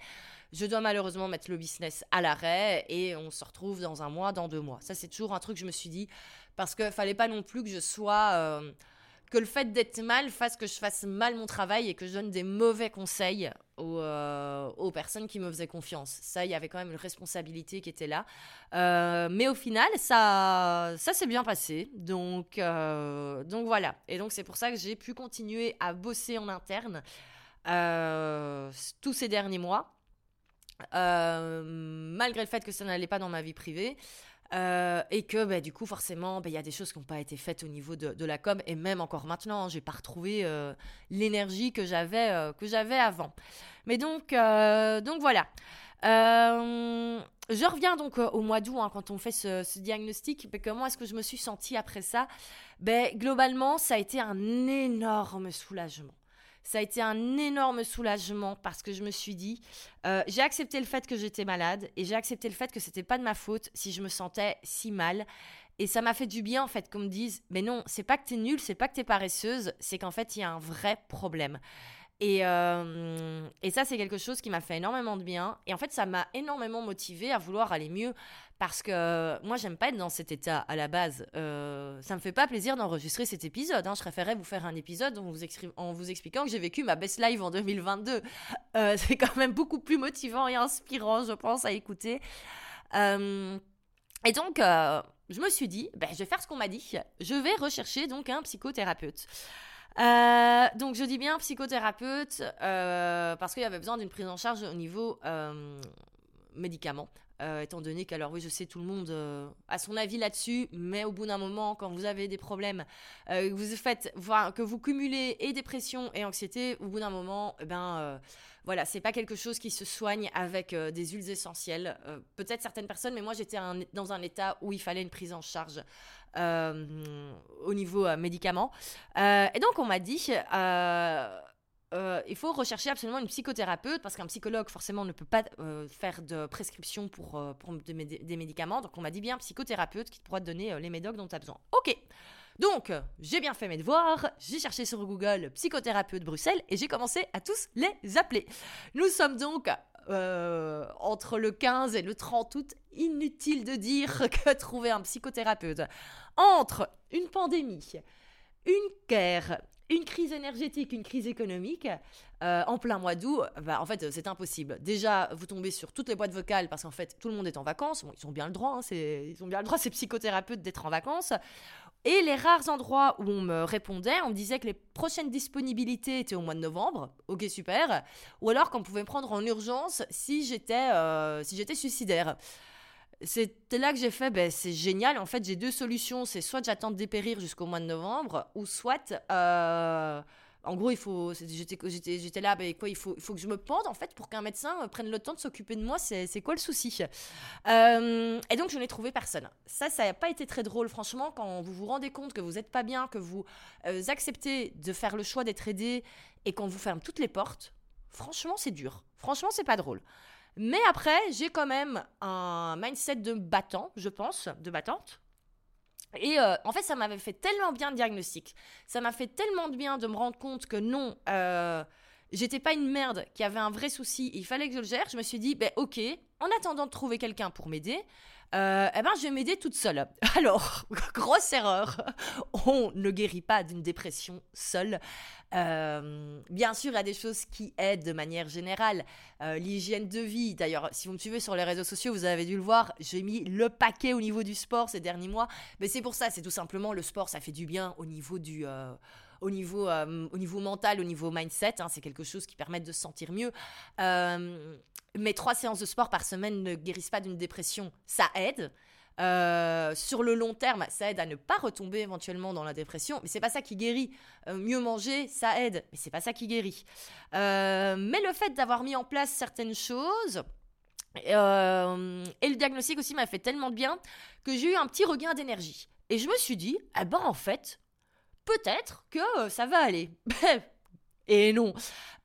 Speaker 1: Je dois malheureusement mettre le business à l'arrêt et on se retrouve dans un mois, dans deux mois. Ça c'est toujours un truc que je me suis dit parce qu'il fallait pas non plus que je sois euh, que le fait d'être mal fasse que je fasse mal mon travail et que je donne des mauvais conseils aux, euh, aux personnes qui me faisaient confiance. Ça, il y avait quand même une responsabilité qui était là. Euh, mais au final, ça, ça s'est bien passé. Donc, donc voilà. Et donc c'est pour ça que j'ai pu continuer à bosser en interne tous ces derniers mois. malgré le fait que ça n'allait pas dans ma vie privée. Euh, et que bah, du coup, forcément, bah, il y a des choses qui n'ont pas été faites au niveau de, la com, et même encore maintenant, hein, j'ai pas retrouvé euh, l'énergie que j'avais euh, que j'avais avant. Mais donc, donc voilà. je reviens donc au mois d'août, hein, quand on fait ce, diagnostic. comment est-ce que je me suis sentie après ça ben, Globalement, ça a été un énorme soulagement ça a été un énorme soulagement parce que je me suis dit, euh, j'ai accepté le fait que j'étais malade et j'ai accepté le fait que c'était pas de ma faute si je me sentais si mal. Et ça m'a fait du bien en fait qu'on me dise, mais non, c'est pas que t'es nulle, c'est pas que t'es paresseuse, c'est qu'en fait il y a un vrai problème. Et, euh, et, ça, c'est quelque chose qui m'a fait énormément de bien. Et en fait, ça m'a énormément motivé à vouloir aller mieux. Parce que moi, j'aime pas être dans cet état à la base. Euh, ça me fait pas plaisir d'enregistrer cet épisode. Hein. Je préférais vous faire un épisode en vous, expliquant que j'ai vécu ma best live en 2022. Euh, c'est quand même beaucoup plus motivant et inspirant, je pense, à écouter. Euh, et donc, je me suis dit, ben, je vais faire ce qu'on m'a dit. Je vais rechercher donc un psychothérapeute. Euh, donc je dis bien psychothérapeute euh, parce qu'il y avait besoin d'une prise en charge au niveau euh, médicaments. étant donné qu'alors oui je sais tout le monde a son avis là-dessus mais au bout d'un moment quand vous avez des problèmes que vous faites que vous cumulez et dépression et anxiété au bout d'un moment eh ben voilà, c'est pas quelque chose qui se soigne avec des huiles essentielles. Peut-être certaines personnes, mais moi j'étais dans un état où il fallait une prise en charge euh, au niveau euh, médicaments. Euh, et donc on m'a dit... il faut rechercher absolument une psychothérapeute parce qu'un psychologue forcément ne peut pas faire de prescription pour, pour des, médicaments. Donc on m'a dit bien psychothérapeute qui pourra te donner les médocs dont tu as besoin. Ok. Donc j'ai bien fait mes devoirs, j'ai cherché sur Google psychothérapeute Bruxelles et j'ai commencé à tous les appeler. Nous sommes donc euh, entre le 15 et le 30 août, inutile de dire (laughs) que trouver un psychothérapeute entre une pandémie, une guerre, une crise énergétique, une crise économique, euh, en plein mois d'août, bah, en fait, c'est impossible. Déjà, vous tombez sur toutes les boîtes vocales parce qu'en fait, tout le monde est en vacances. ils ont bien le droit, hein, ils ont bien le droit, (laughs) ces psychothérapeutes, d'être en vacances. Et les rares endroits où on me répondait, on me disait que les prochaines disponibilités étaient au mois de novembre, ok super, ou alors qu'on pouvait me prendre en urgence si j'étais euh, si j'étais suicidaire. C'était là que j'ai fait, ben, c'est génial. En fait, j'ai deux solutions. C'est soit j'attends de dépérir jusqu'au mois de novembre, ou soit euh, en gros, il faut, j'étais, là, mais quoi, il faut, il faut que je me pende en fait pour qu'un médecin euh, prenne le temps de s'occuper de moi. C'est, quoi le souci? Euh, Et donc, je n'ai trouvé personne. Ça, ça n'a pas été très drôle, franchement, quand vous vous rendez compte que vous n'êtes pas bien, que vous acceptez de faire le choix d'être aidé et qu'on vous ferme toutes les portes. Franchement, c'est dur. Franchement, c'est pas drôle. Mais après, j'ai quand même un mindset de battant, je pense, de battante. Et euh, en fait, ça m'avait fait tellement bien le diagnostic. Ça m'a fait tellement de bien de me rendre compte que non, euh, j'étais pas une merde, qu'il y avait un vrai souci, il fallait que je le gère. Je me suis dit, ben ok, en attendant de trouver quelqu'un pour m'aider, euh, eh ben, je vais m'aider toute seule. (laughs) Alors, (laughs) grosse erreur, on ne guérit pas d'une dépression seule. Euh, bien sûr, il y a des choses qui aident de manière générale. Euh, l'hygiène de vie, d'ailleurs, si vous me suivez sur les réseaux sociaux, vous avez dû le voir, j'ai mis le paquet au niveau du sport ces derniers mois. Mais c'est pour ça, c'est tout simplement le sport, ça fait du bien au niveau du au niveau, au niveau mental, au niveau mindset. Hein, c'est quelque chose qui permet de se sentir mieux. Euh, mais trois séances de sport par semaine ne guérissent pas d'une dépression. Ça aide. Euh, sur le long terme, ça aide à ne pas retomber éventuellement dans la dépression, mais c'est pas ça qui guérit. Euh, mieux manger, ça aide, mais c'est pas ça qui guérit. Euh, mais le fait d'avoir mis en place certaines choses et le diagnostic aussi m'a fait tellement de bien que j'ai eu un petit regain d'énergie. Et je me suis dit, eh ben en fait, peut-être que ça va aller. (laughs) Et non.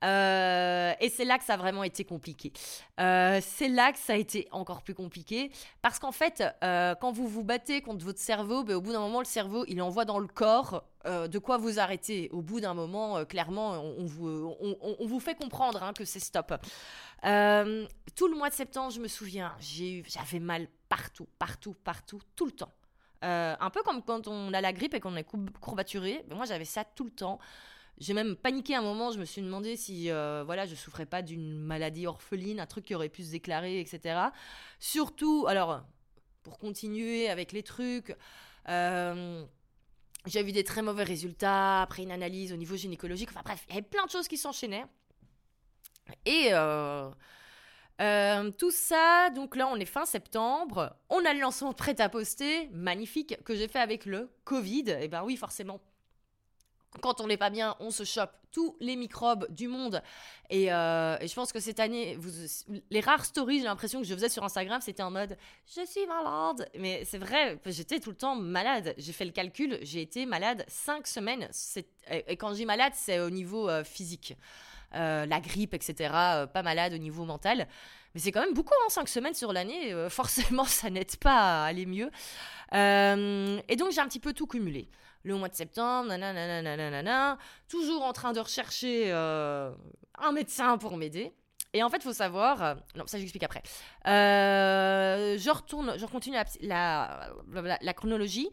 Speaker 1: Euh, et c'est là que ça a vraiment été compliqué. Euh, c'est là que ça a été encore plus compliqué. Parce qu'en fait, euh, quand vous vous battez contre votre cerveau, ben, au bout d'un moment, le cerveau, il envoie dans le corps de quoi vous arrêter. Au bout d'un moment, clairement, on, vous, on, vous, fait comprendre hein, que c'est stop. tout le mois de septembre, je me souviens, j'avais mal partout, partout, partout, tout le temps. Un peu comme quand on a la grippe et qu'on est courbaturé. Moi, j'avais ça tout le temps. J'ai même paniqué un moment, je me suis demandé si euh, voilà, je souffrais pas d'une maladie orpheline, un truc qui aurait pu se déclarer, etc. Surtout, alors, pour continuer avec les trucs, euh, j'ai vu des très mauvais résultats après une analyse au niveau gynécologique. Enfin bref, il y avait plein de choses qui s'enchaînaient. Et euh, tout ça, donc là on est fin septembre, on a le lancement prêt à poster, magnifique, que j'ai fait avec le Covid. Et eh ben oui, forcément, quand on n'est pas bien, on se chope tous les microbes du monde. Et, euh, je pense que cette année, les rares stories, j'ai l'impression que je faisais sur Instagram, c'était en mode je suis malade. Mais c'est vrai, j'étais tout le temps malade. J'ai fait le calcul, j'ai été malade cinq semaines. Et quand je dis malade, c'est au niveau euh, physique. Euh, la grippe, etc. pas malade au niveau mental. Mais c'est quand même beaucoup, hein, 5 semaines sur l'année. (laughs) forcément, ça n'aide pas à aller mieux. et donc, j'ai un petit peu tout cumulé le mois de septembre, nanana, toujours en train de rechercher euh, un médecin pour m'aider. Et en fait, il faut savoir, euh, non, ça j'explique après. Euh, je retourne, je continue la, chronologie.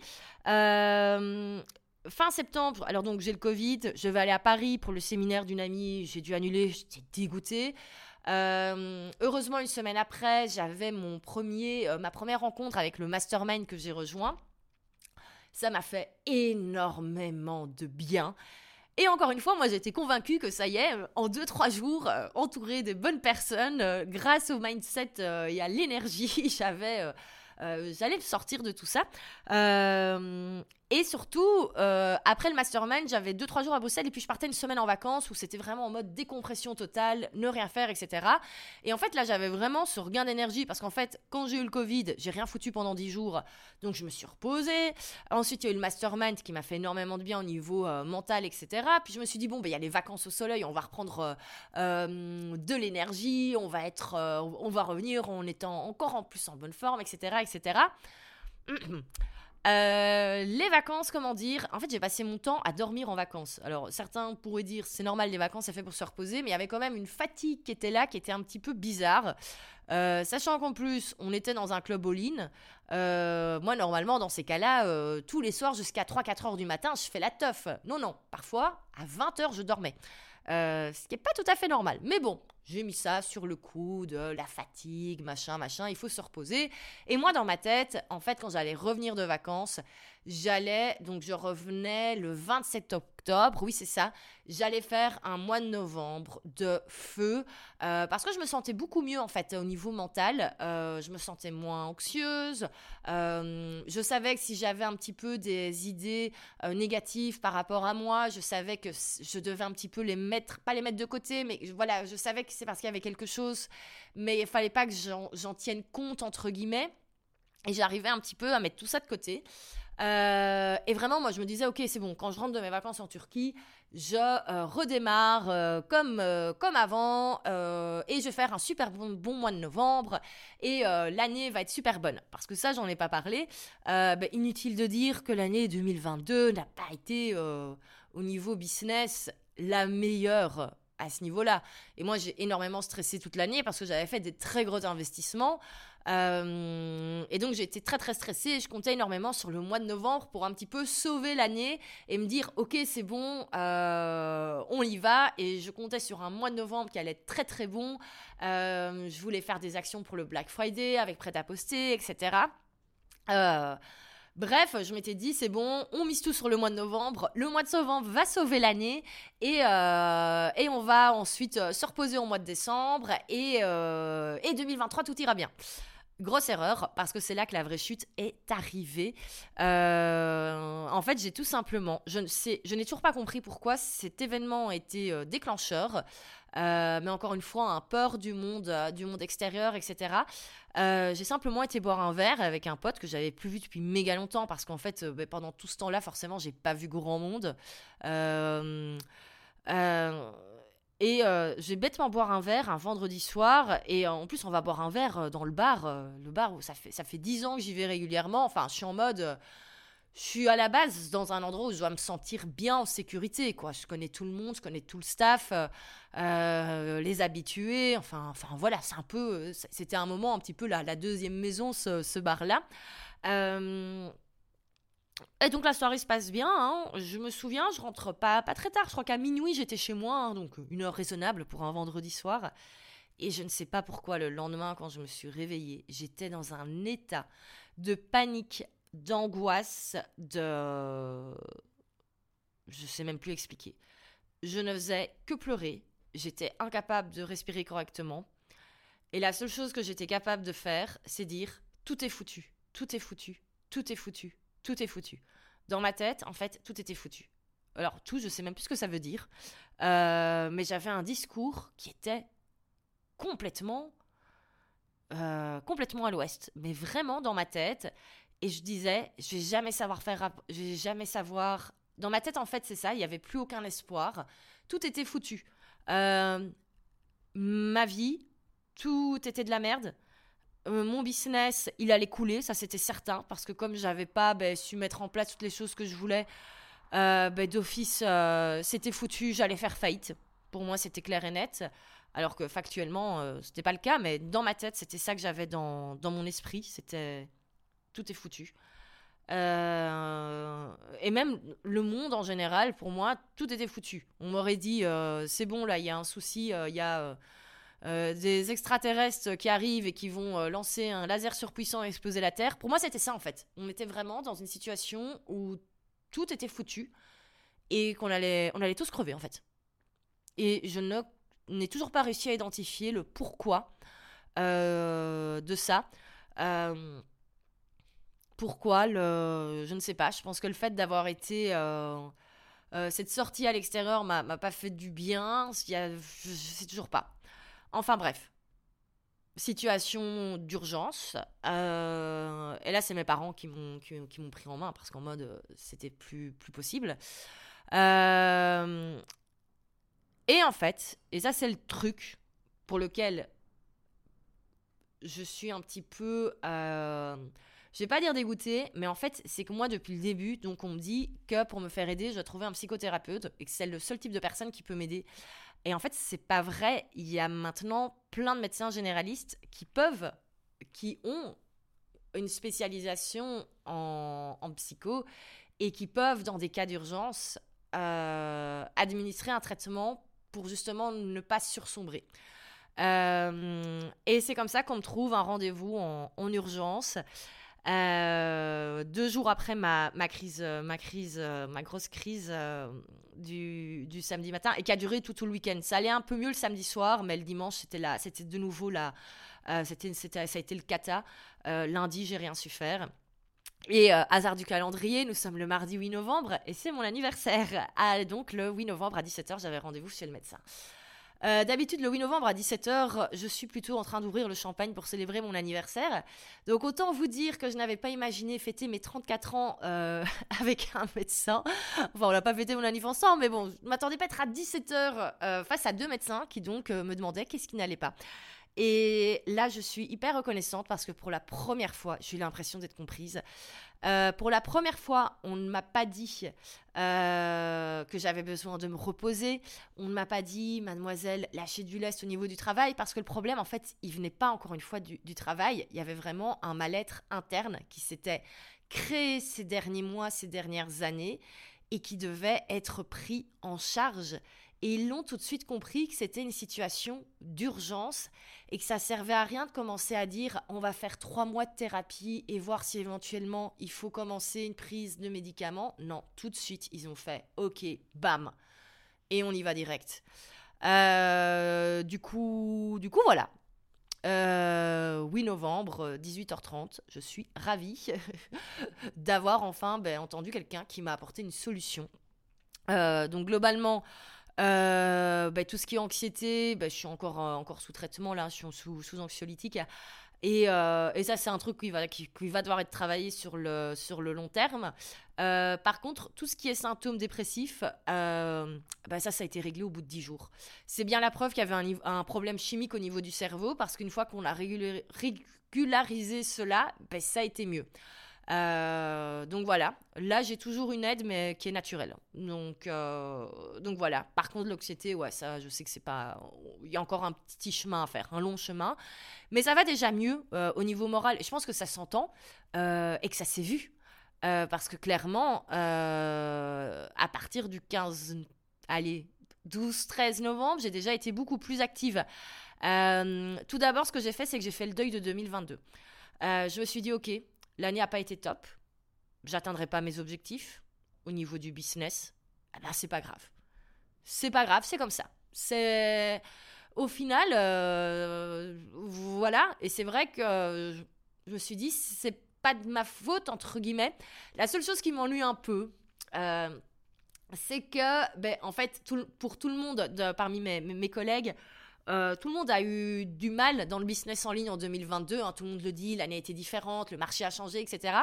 Speaker 1: Fin septembre, alors donc j'ai le Covid, je vais aller à Paris pour le séminaire d'une amie, j'ai dû annuler, j'étais dégoûtée. heureusement, une semaine après, j'avais mon premier, ma première rencontre avec le mastermind que j'ai rejoint. Ça m'a fait énormément de bien. Et encore une fois, moi j'étais convaincue que ça y est, en 2-3 jours, euh, entourée de bonnes personnes, euh, grâce au mindset euh, et à l'énergie, (laughs) j'avais, j'allais sortir de tout ça. Et surtout, euh, après le mastermind, j'avais 2-3 jours à Bruxelles et puis je partais une semaine en vacances où c'était vraiment en mode décompression totale, ne rien faire, etc. Et en fait, là, j'avais vraiment ce regain d'énergie parce qu'en fait, quand j'ai eu le Covid, j'ai rien foutu pendant 10 jours, donc je me suis reposée. Ensuite, il y a eu le mastermind qui m'a fait énormément de bien au niveau euh, mental, etc. Puis je me suis dit, bon, ben, il y a les vacances au soleil, on va reprendre euh, de l'énergie, on va être, on va revenir en étant encore en plus en bonne forme, etc., etc. (clears throat) Euh, les vacances, comment dire? En fait, j'ai passé mon temps à dormir en vacances. Alors, certains pourraient dire c'est normal, les vacances, c'est fait pour se reposer, mais il y avait quand même une fatigue qui était là, qui était un petit peu bizarre. Euh, sachant qu'en plus, on était dans un club all-in. Euh, moi, normalement, dans ces cas-là, tous les soirs jusqu'à 3-4 heures du matin, je fais la teuf. Non, non, parfois, à 20 heures, je dormais. ce qui n'est pas tout à fait normal. Mais bon, j'ai mis ça sur le coup de la fatigue, machin, machin, il faut se reposer. Et moi, dans ma tête, en fait, quand j'allais revenir de vacances, j'allais, donc je revenais le 27 octobre, oui c'est ça, j'allais faire un mois de novembre de feu, euh, parce que je me sentais beaucoup mieux en fait au niveau mental, euh, je me sentais moins anxieuse, euh, je savais que si j'avais un petit peu des idées négatives par rapport à moi, je savais que je devais un petit peu les mettre, pas les mettre de côté, mais voilà, je savais que c'est parce qu'il y avait quelque chose, mais il fallait pas que j'en tienne compte entre guillemets. Et j'arrivais un petit peu à mettre tout ça de côté. Euh, et vraiment, moi, je me disais, ok, c'est bon, quand je rentre de mes vacances en Turquie, je euh, redémarre euh, comme, comme avant et je vais faire un super bon, bon mois de novembre et l'année va être super bonne. Parce que ça, j'en ai pas parlé. Ben, inutile de dire que l'année 2022 n'a pas été au niveau business la meilleure à ce niveau-là. Et moi, j'ai énormément stressé toute l'année parce que j'avais fait des très gros investissements. Euh, et donc j'ai été très très stressée je comptais énormément sur le mois de novembre pour un petit peu sauver l'année et me dire ok c'est bon, euh, on y va. Et je comptais sur un mois de novembre qui allait être très très bon. Euh, je voulais faire des actions pour le Black Friday avec prêt à poster, etc. Bref, je m'étais dit, c'est bon, on mise tout sur le mois de novembre. Le mois de novembre va sauver l'année et, et on va ensuite se reposer au mois de décembre et, et 2023, tout ira bien. Grosse erreur, parce que c'est là que la vraie chute est arrivée. Euh, en fait, j'ai tout simplement, je je n'ai toujours pas compris pourquoi cet événement a été euh, déclencheur. Euh, mais encore une fois, un peur du monde, du monde extérieur, etc. j'ai simplement été boire un verre avec un pote que j'avais plus vu depuis méga longtemps parce qu'en fait, ben, pendant tout ce temps-là, forcément, j'ai pas vu grand monde. Euh, et euh, je vais bêtement boire un verre un vendredi soir. Et euh, en plus, on va boire un verre euh, dans le bar. le bar où ça fait, ça fait 10 ans que j'y vais régulièrement. Enfin, je suis en mode. Je suis à la base dans un endroit où je dois me sentir bien en sécurité. Quoi. Je connais tout le monde, je connais tout le staff, les habitués. Enfin, enfin voilà, c'est un peu. C'était un moment un petit peu la, deuxième maison, ce, ce bar-là. Et donc la soirée se passe bien. Hein. Je me souviens, je rentre pas, pas très tard. Je crois qu'à minuit j'étais chez moi, hein, donc une heure raisonnable pour un vendredi soir. Et je ne sais pas pourquoi le lendemain, quand je me suis réveillée, j'étais dans un état de panique, d'angoisse, de... Je sais même plus expliquer. Je ne faisais que pleurer. J'étais incapable de respirer correctement. Et la seule chose que j'étais capable de faire, c'est dire tout est foutu, tout est foutu, tout est foutu, tout est foutu. Dans ma tête, en fait, tout était foutu. Alors, tout, je sais même plus ce que ça veut dire. Euh, mais j'avais un discours qui était complètement. Euh, complètement à l'ouest. Mais vraiment dans ma tête. Et je disais, je vais jamais savoir faire. Je vais jamais savoir. Dans ma tête, en fait, c'est ça. Il n'y avait plus aucun espoir. Tout était foutu. Euh, ma vie, tout était de la merde. Euh, mon business, il allait couler, ça c'était certain, parce que comme j'avais pas ben, su mettre en place toutes les choses que je voulais, euh, ben, d'office, c'était foutu, j'allais faire faillite. Pour moi, c'était clair et net. Alors que factuellement, c'était pas le cas, mais dans ma tête, c'était ça que j'avais dans, dans, mon esprit. C'était tout est foutu. et même le monde en général, pour moi, tout était foutu. On m'aurait dit, c'est bon, là, il y a un souci, il y a euh, des extraterrestres qui arrivent et qui vont euh, lancer un laser surpuissant et exploser la Terre. Pour moi, c'était ça en fait. On était vraiment dans une situation où tout était foutu et qu'on allait, tous crever en fait. Et je n'ai toujours pas réussi à identifier le pourquoi euh, de ça. Pourquoi le, je ne sais pas. Je pense que le fait d'avoir été cette sortie à l'extérieur m'a pas fait du bien. Je ne sais toujours pas. Enfin bref, situation d'urgence. Euh, et là, c'est mes parents qui m'ont qui, m'ont pris en main parce qu'en mode euh, c'était plus plus possible. Euh, et en fait, et ça c'est le truc pour lequel je suis un petit peu, je vais pas dire dégoûtée, mais en fait c'est que moi depuis le début, donc on me dit que pour me faire aider, je dois trouver un psychothérapeute et que c'est le seul type de personne qui peut m'aider et en fait, c'est pas vrai. Il y a maintenant plein de médecins généralistes qui peuvent, qui ont une spécialisation en, psycho et qui peuvent, dans des cas d'urgence, euh, administrer un traitement pour justement ne pas sursombrer. Euh, et c'est comme ça qu'on me trouve un rendez-vous en, en urgence. Euh, deux jours après ma, ma crise, euh, ma crise, euh, ma grosse crise du, du, samedi matin et qui a duré tout, tout le week-end. Ça allait un peu mieux le samedi soir, mais le dimanche c'était là, c'était de nouveau là, c'était, c'était, ça a été le cata. lundi j'ai rien su faire. Et hasard du calendrier, nous sommes le mardi 8 novembre et c'est mon anniversaire. Ah, donc le 8 novembre à 17h, j'avais rendez-vous chez le médecin. Euh, d'habitude, le 8 novembre à 17h, je suis plutôt en train d'ouvrir le champagne pour célébrer mon anniversaire. Donc autant vous dire que je n'avais pas imaginé fêter mes 34 ans euh, (laughs) avec un médecin. Enfin, on n'a pas fêté mon anniversaire ensemble, mais bon, je m'attendais pas à être à 17h face à deux médecins qui donc me demandaient qu'est-ce qui n'allait pas. Et là, je suis hyper reconnaissante parce que pour la première fois, j'ai eu l'impression d'être comprise. Euh, pour la première fois, on ne m'a pas dit euh, que j'avais besoin de me reposer. On ne m'a pas dit, mademoiselle, lâchez du lest au niveau du travail, parce que le problème, en fait, il venait pas encore une fois du, du travail. Il y avait vraiment un mal-être interne qui s'était créé ces derniers mois, ces dernières années, et qui devait être pris en charge. Et ils l'ont tout de suite compris que c'était une situation d'urgence et que ça servait à rien de commencer à dire on va faire trois mois de thérapie et voir si éventuellement il faut commencer une prise de médicaments. Non, tout de suite ils ont fait ok, bam, et on y va direct. Euh, du coup, du coup voilà. Euh, 8 novembre, 18h30, je suis ravie (laughs) d'avoir enfin ben, entendu quelqu'un qui m'a apporté une solution. Euh, donc globalement, euh, bah, tout ce qui est anxiété, bah, je suis encore, euh, encore sous traitement, là, je suis sous, anxiolytique. Et, euh, et, ça, c'est un truc qui va, qui, va devoir être travaillé sur le, sur le long terme. par contre, tout ce qui est symptômes dépressifs, bah, ça, ça a été réglé au bout de 10 jours. C'est bien la preuve qu'il y avait un, un, problème chimique au niveau du cerveau, parce qu'une fois qu'on a régularisé cela, ça a été mieux. Euh, donc voilà, là j'ai toujours une aide mais qui est naturelle. Donc, euh, donc voilà. Par contre l'anxiété, ouais, ça je sais que c'est pas... Il y a encore un petit chemin à faire, un long chemin. Mais ça va déjà mieux euh, au niveau moral. Et je pense que ça s'entend et que ça s'est vu. parce que clairement, à partir du 15... Allez, 12-13 novembre, j'ai déjà été beaucoup plus active. tout d'abord, ce que j'ai fait, c'est que j'ai fait le deuil de 2022. je me suis dit, ok, l'année n'a pas été top, j'atteindrai pas mes objectifs au niveau du business, ah ben c'est pas grave. C'est pas grave, c'est comme ça. C'est au final, euh, voilà. Et c'est vrai que je, me suis dit, c'est pas de ma faute entre guillemets. La seule chose qui m'ennuie un peu. Euh, c'est que, ben, en fait, pour tout le monde, de, parmi mes collègues, euh, tout le monde a eu du mal dans le business en ligne en 2022. Hein, tout le monde le dit, l'année a été différente, le marché a changé, etc.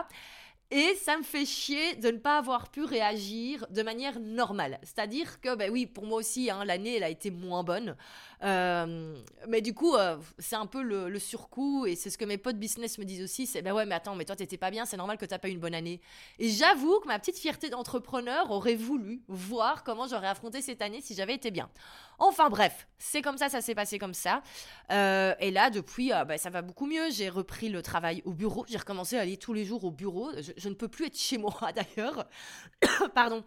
Speaker 1: Et ça me fait chier de ne pas avoir pu réagir de manière normale. C'est-à-dire que, ben oui, pour moi aussi, hein, l'année, elle a été moins bonne. Euh, mais du coup, euh, c'est un peu le, surcoût, et c'est ce que mes potes business me disent aussi, c'est ben ouais, mais attends, mais toi, t'étais pas bien, c'est normal que t'as pas eu une bonne année. Et j'avoue que ma petite fierté d'entrepreneur aurait voulu voir comment j'aurais affronté cette année si j'avais été bien. Enfin bref, c'est comme ça, ça s'est passé comme ça. Euh, et là, depuis, ben, ça va beaucoup mieux. J'ai repris le travail au bureau, j'ai recommencé à aller tous les jours au bureau. Je ne peux plus être chez moi (laughs) d'ailleurs. (coughs) Pardon.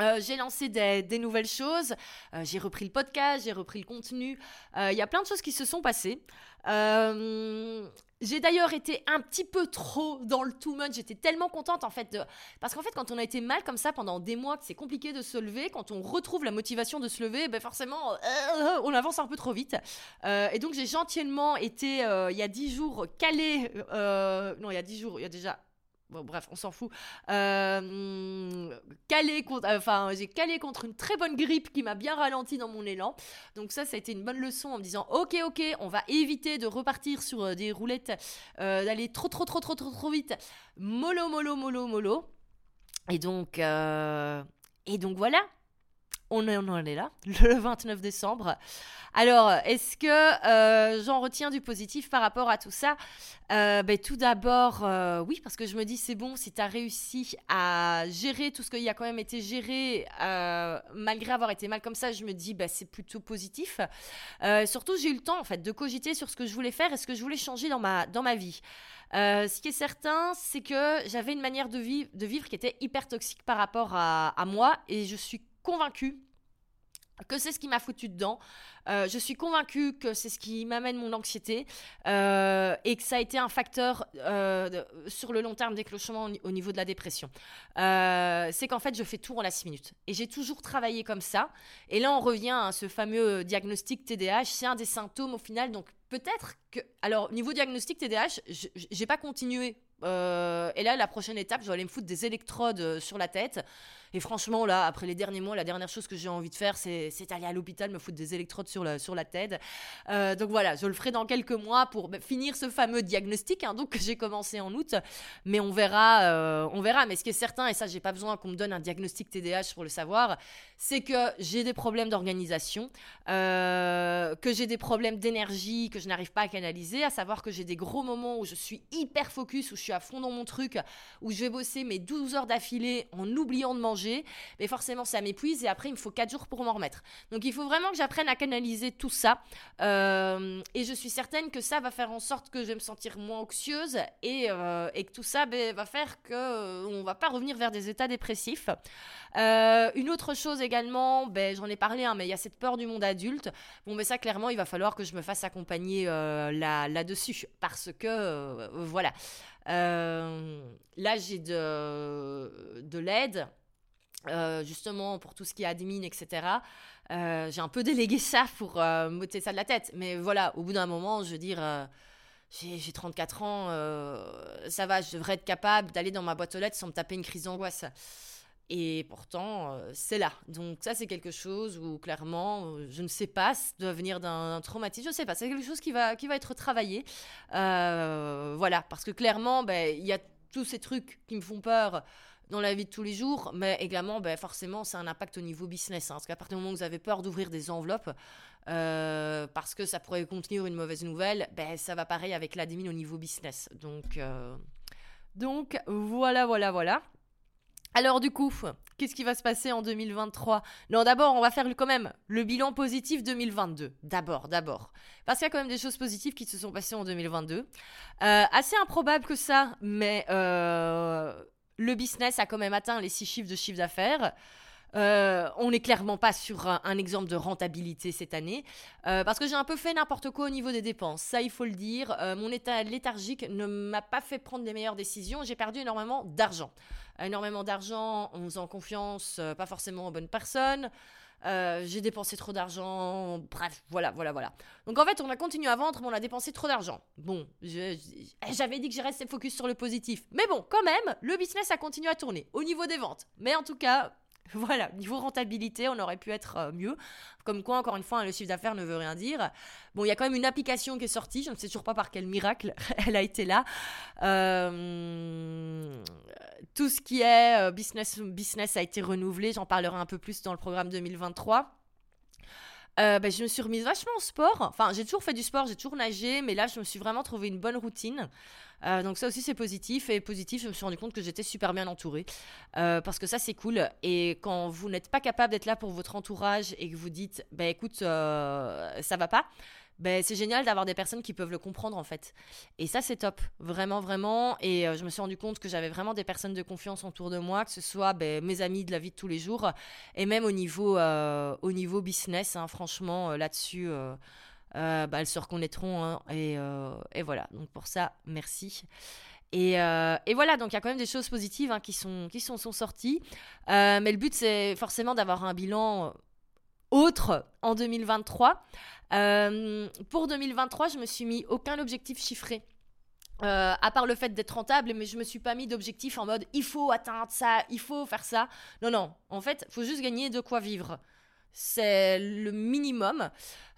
Speaker 1: Euh, j'ai lancé des, nouvelles choses, euh, j'ai repris le podcast, j'ai repris le contenu. Euh, il y a plein de choses qui se sont passées. j'ai d'ailleurs été un petit peu trop dans le too much. J'étais tellement contente en fait parce qu'en fait quand on a été mal comme ça pendant des mois, que c'est compliqué de se lever, quand on retrouve la motivation de se lever, ben forcément on avance un peu trop vite. et donc j'ai gentiment été il y a dix jours calé. non il y a dix jours, il y a déjà Bref, on s'en fout. Euh, calé contre, enfin, j'ai calé contre une très bonne grippe qui m'a bien ralenti dans mon élan. Donc ça, ça a été une bonne leçon en me disant, ok, ok, on va éviter de repartir sur euh, des roulettes, euh, d'aller trop, trop, trop, trop, trop, trop vite. Mollo, mollo, mollo, mollo. Et donc, et donc voilà on en est là, (laughs) le 29 décembre. Alors, est-ce que euh, j'en retiens du positif par rapport à tout ça? Euh, ben, Tout d'abord, euh, oui, parce que je me dis, c'est bon, si tu as réussi à gérer tout ce qui a quand même été géré, malgré avoir été mal comme ça, je me dis, ben, c'est plutôt positif. surtout, j'ai eu le temps, en fait, de cogiter sur ce que je voulais faire et ce que je voulais changer dans ma, dans ma vie. ce qui est certain, c'est que j'avais une manière de, vivre, qui était hyper toxique par rapport à, à moi et je suis convaincue que c'est ce qui m'a foutu dedans. Euh, je suis convaincue que c'est ce qui m'amène mon anxiété euh, et que ça a été un facteur euh, sur le long terme déclenchement au niveau de la dépression. c'est qu'en fait, je fais tout en la 6 minutes. Et j'ai toujours travaillé comme ça. Et là, on revient à ce fameux diagnostic TDAH. C'est un des symptômes au final. Donc peut-être que... Alors, niveau diagnostic TDAH, j'ai pas continué et là, la prochaine étape, je vais aller me foutre des électrodes sur la tête. Et franchement, là, après les derniers mois, la dernière chose que j'ai envie de faire, c'est aller à l'hôpital, me foutre des électrodes sur la, sur la tête. Euh, donc voilà, je le ferai dans quelques mois pour bah, finir ce fameux diagnostic hein, donc, (laughs) que j'ai commencé en août. Mais on verra, euh, on verra. Mais ce qui est certain, et ça, j'ai pas besoin qu'on me donne un diagnostic TDAH pour le savoir, c'est que j'ai des problèmes d'organisation, euh, que j'ai des problèmes d'énergie que je n'arrive pas à canaliser, à savoir que j'ai des gros moments où je suis hyper focus, où je suis à fond dans mon truc, où je vais bosser mes 12 heures d'affilée en oubliant de manger mais forcément ça m'épuise et après il me faut 4 jours pour m'en remettre. Donc il faut vraiment que j'apprenne à canaliser tout ça euh, et je suis certaine que ça va faire en sorte que je vais me sentir moins anxieuse et, euh, et que tout ça ben, va faire que euh, on va pas revenir vers des états dépressifs. une autre chose également, ben, j'en ai parlé, hein, mais il y a cette peur du monde adulte. Bon, mais ça, clairement, il va falloir que je me fasse accompagner là, là-dessus. Parce que, voilà. là, j'ai de, de l'aide. Euh, justement pour tout ce qui est admin, etc. Euh, j'ai un peu délégué ça pour euh, m'ôter ça de la tête. Mais voilà, au bout d'un moment, je veux dire, j'ai 34 ans, ça va, je devrais être capable d'aller dans ma boîte aux lettres sans me taper une crise d'angoisse. Et pourtant, c'est là. Donc ça, c'est quelque chose où clairement, je ne sais pas, ça doit venir d'un traumatisme, je ne sais pas, c'est quelque chose qui va, qui va être travaillé. voilà, parce que clairement, ben, il y a tous ces trucs qui me font peur dans la vie de tous les jours, mais également, ben, forcément, c'est un impact au niveau business. Hein, parce qu'à partir du moment où vous avez peur d'ouvrir des enveloppes, euh, parce que ça pourrait contenir une mauvaise nouvelle, ben, ça va pareil avec l'admin au niveau business. Donc, euh, donc voilà, voilà, voilà. Alors du coup, qu'est-ce qui va se passer en 2023 Non, d'abord, on va faire quand même le bilan positif 2022. D'abord, d'abord. Parce qu'il y a quand même des choses positives qui se sont passées en 2022. Euh, assez improbable que ça, mais le business a quand même atteint les six chiffres de chiffre d'affaires. Euh, on n'est clairement pas sur un, exemple de rentabilité cette année, euh, parce que j'ai un peu fait n'importe quoi au niveau des dépenses, ça il faut le dire. Euh, mon état léthargique ne m'a pas fait prendre des meilleures décisions, j'ai perdu énormément d'argent. Énormément d'argent en faisant confiance, pas forcément aux bonnes personnes. Euh, j'ai dépensé trop d'argent, bref, voilà, voilà, voilà. Donc en fait, on a continué à vendre, mais on a dépensé trop d'argent. Bon, j'avais dit que je restais focus sur le positif. Mais bon, quand même, le business a continué à tourner au niveau des ventes. Mais en tout cas, (laughs) Voilà, niveau rentabilité, on aurait pu être euh, mieux. Comme quoi, encore une fois, hein, le chiffre d'affaires ne veut rien dire. Bon, il y a quand même une application qui est sortie, je ne sais toujours pas par quel miracle (laughs) elle a été là. Euh, tout ce qui est euh, business, business a été renouvelé, j'en parlerai un peu plus dans le programme 2023. Ben, je me suis remise vachement au sport. Enfin, j'ai toujours fait du sport, j'ai toujours nagé, mais là, je me suis vraiment trouvé une bonne routine. Euh, donc ça aussi c'est positif et positif je me suis rendu compte que j'étais super bien entourée euh, parce que ça c'est cool et quand vous n'êtes pas capable d'être là pour votre entourage et que vous dites bah écoute euh, ça va pas ben, c'est génial d'avoir des personnes qui peuvent le comprendre en fait. Et ça, c'est top, vraiment, vraiment. Et je me suis rendu compte que j'avais vraiment des personnes de confiance autour de moi, que ce soit ben, mes amis de la vie de tous les jours, et même au niveau, au niveau business, hein, franchement, là-dessus, euh, bah, elles se reconnaîtront. Hein, euh, et, voilà, donc pour ça, merci. Et, euh, voilà, donc il y a quand même des choses positives hein, qui, sont, qui sont sorties. mais le but, c'est forcément d'avoir un bilan autre en 2023. pour 2023, je me suis mis aucun objectif chiffré. à part le fait d'être rentable, mais je me suis pas mis d'objectif en mode il faut atteindre ça, il faut faire ça. Non, non, en fait, faut juste gagner de quoi vivre. C'est le minimum.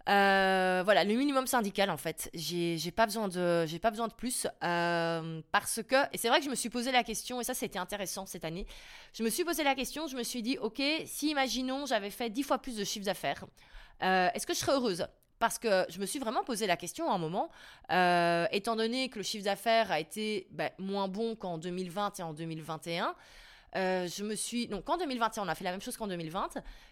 Speaker 1: Euh, voilà, le minimum syndical en fait. J'ai pas besoin de, j'ai pas besoin de plus euh, parce que et c'est vrai que je me suis posé la question et ça c'était intéressant cette année. Je me suis posé la question, je me suis dit ok, si imaginons j'avais fait dix fois plus de chiffre d'affaires, euh, est-ce que je serais heureuse? Parce que je me suis vraiment posé la question à un moment, étant donné que le chiffre d'affaires a été ben, moins bon qu'en 2020 et en 2021. Euh, je me suis. Donc en 2021, on a fait la même chose qu'en 2020.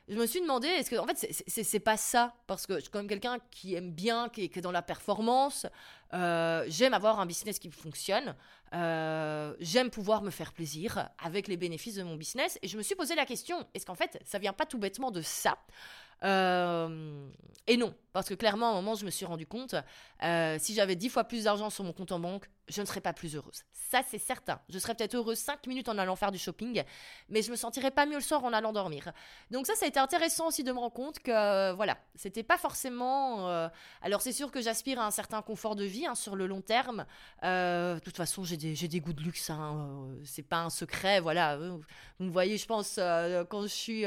Speaker 1: Je me suis demandé, est-ce que. En fait, c'est pas ça? Parce que je suis quand même quelqu'un qui aime bien, qui est, dans la performance. Euh, j'aime avoir un business qui fonctionne. Euh, j'aime pouvoir me faire plaisir avec les bénéfices de mon business. Et je me suis posé la question, est-ce qu'en fait, ça vient pas tout bêtement de ça et non, parce que clairement, à un moment, je me suis rendu compte, si j'avais dix fois plus d'argent sur mon compte en banque, je ne serais pas plus heureuse. Ça, c'est certain. Je serais peut-être heureuse 5 minutes en allant faire du shopping, mais je me sentirais pas mieux le soir en allant dormir. Donc ça, ça a été intéressant aussi de me rendre compte que, voilà, c'était pas forcément... Euh, alors c'est sûr que j'aspire à un certain confort de vie hein, sur le long terme. Euh, de toute façon, j'ai des, des, goûts de luxe, hein, c'est pas un secret, voilà. Vous me voyez, je pense, quand, je suis,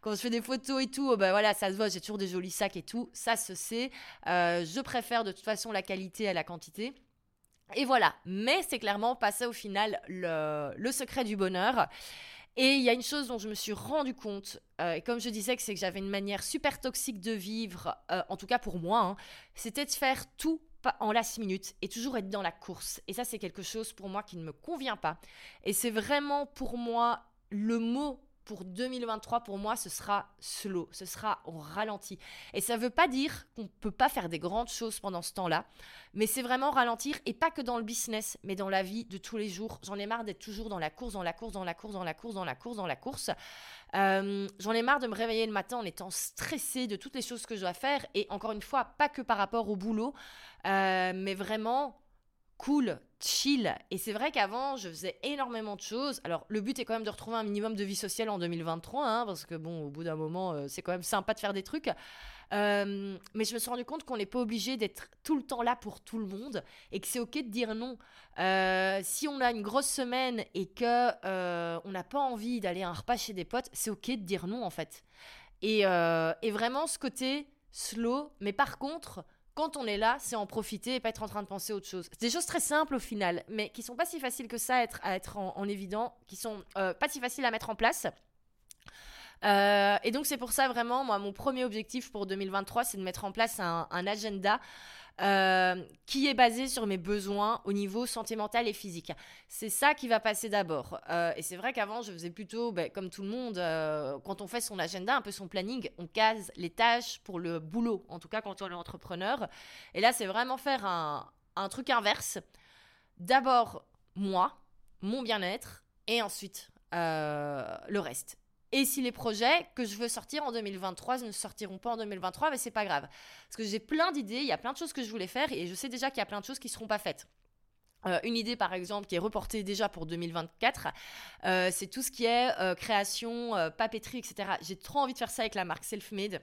Speaker 1: quand je fais des photos et tout, ben voilà, ça se voit, j'ai toujours des jolis sacs et tout, ça se sait. je préfère de toute façon la qualité à la quantité. Et voilà, mais c'est clairement pas ça au final le, secret du bonheur. Et il y a une chose dont je me suis rendu compte, euh, comme je disais, c'est que j'avais une manière super toxique de vivre, euh, en tout cas pour moi, hein, c'était de faire tout en last minute et toujours être dans la course. Et ça, c'est quelque chose pour moi qui ne me convient pas. Et c'est vraiment pour moi le mot pour 2023, pour moi, ce sera slow, ce sera au ralenti. Et ça ne veut pas dire qu'on ne peut pas faire des grandes choses pendant ce temps-là, mais c'est vraiment ralentir, et pas que dans le business, mais dans la vie de tous les jours. J'en ai marre d'être toujours dans la course, dans la course, dans la course, dans la course, dans la course, dans la course. Euh, j'en ai marre de me réveiller le matin en étant stressée de toutes les choses que je dois faire, et encore une fois, pas que par rapport au boulot, euh, mais vraiment cool, chill. Et c'est vrai qu'avant, je faisais énormément de choses. Alors, le but est quand même de retrouver un minimum de vie sociale en 2023, hein, parce que bon, au bout d'un moment, euh, c'est quand même sympa de faire des trucs. Euh, mais je me suis rendu compte qu'on n'est pas obligé d'être tout le temps là pour tout le monde et que c'est ok de dire non. Euh, si on a une grosse semaine et que on n'a pas envie d'aller à un repas chez des potes, c'est ok de dire non en fait. Et, et vraiment ce côté slow, mais par contre, quand on est là, c'est en profiter et pas être en train de penser autre chose. C'est des choses très simples au final, mais qui sont pas si faciles que ça à être, en, évident, qui sont euh, pas si faciles à mettre en place. Euh, et donc c'est pour ça vraiment, moi, mon premier objectif pour 2023, c'est de mettre en place un agenda euh, qui est basé sur mes besoins au niveau sentimental et physique. C'est ça qui va passer d'abord. Euh, et c'est vrai qu'avant, je faisais plutôt, ben, comme tout le monde, euh, quand on fait son agenda, un peu son planning, on case les tâches pour le boulot, en tout cas quand on est entrepreneur. Et là, c'est vraiment faire un, un truc inverse. D'abord, moi, mon bien-être, et ensuite le reste. Et si les projets que je veux sortir en 2023 ne sortiront pas en 2023, mais c'est pas grave. Parce que j'ai plein d'idées, il y a plein de choses que je voulais faire et je sais déjà qu'il y a plein de choses qui ne seront pas faites. Euh, une idée par exemple qui est reportée déjà pour 2024, euh, c'est tout ce qui est euh, création, papeterie, etc. J'ai trop envie de faire ça avec la marque Selfmade.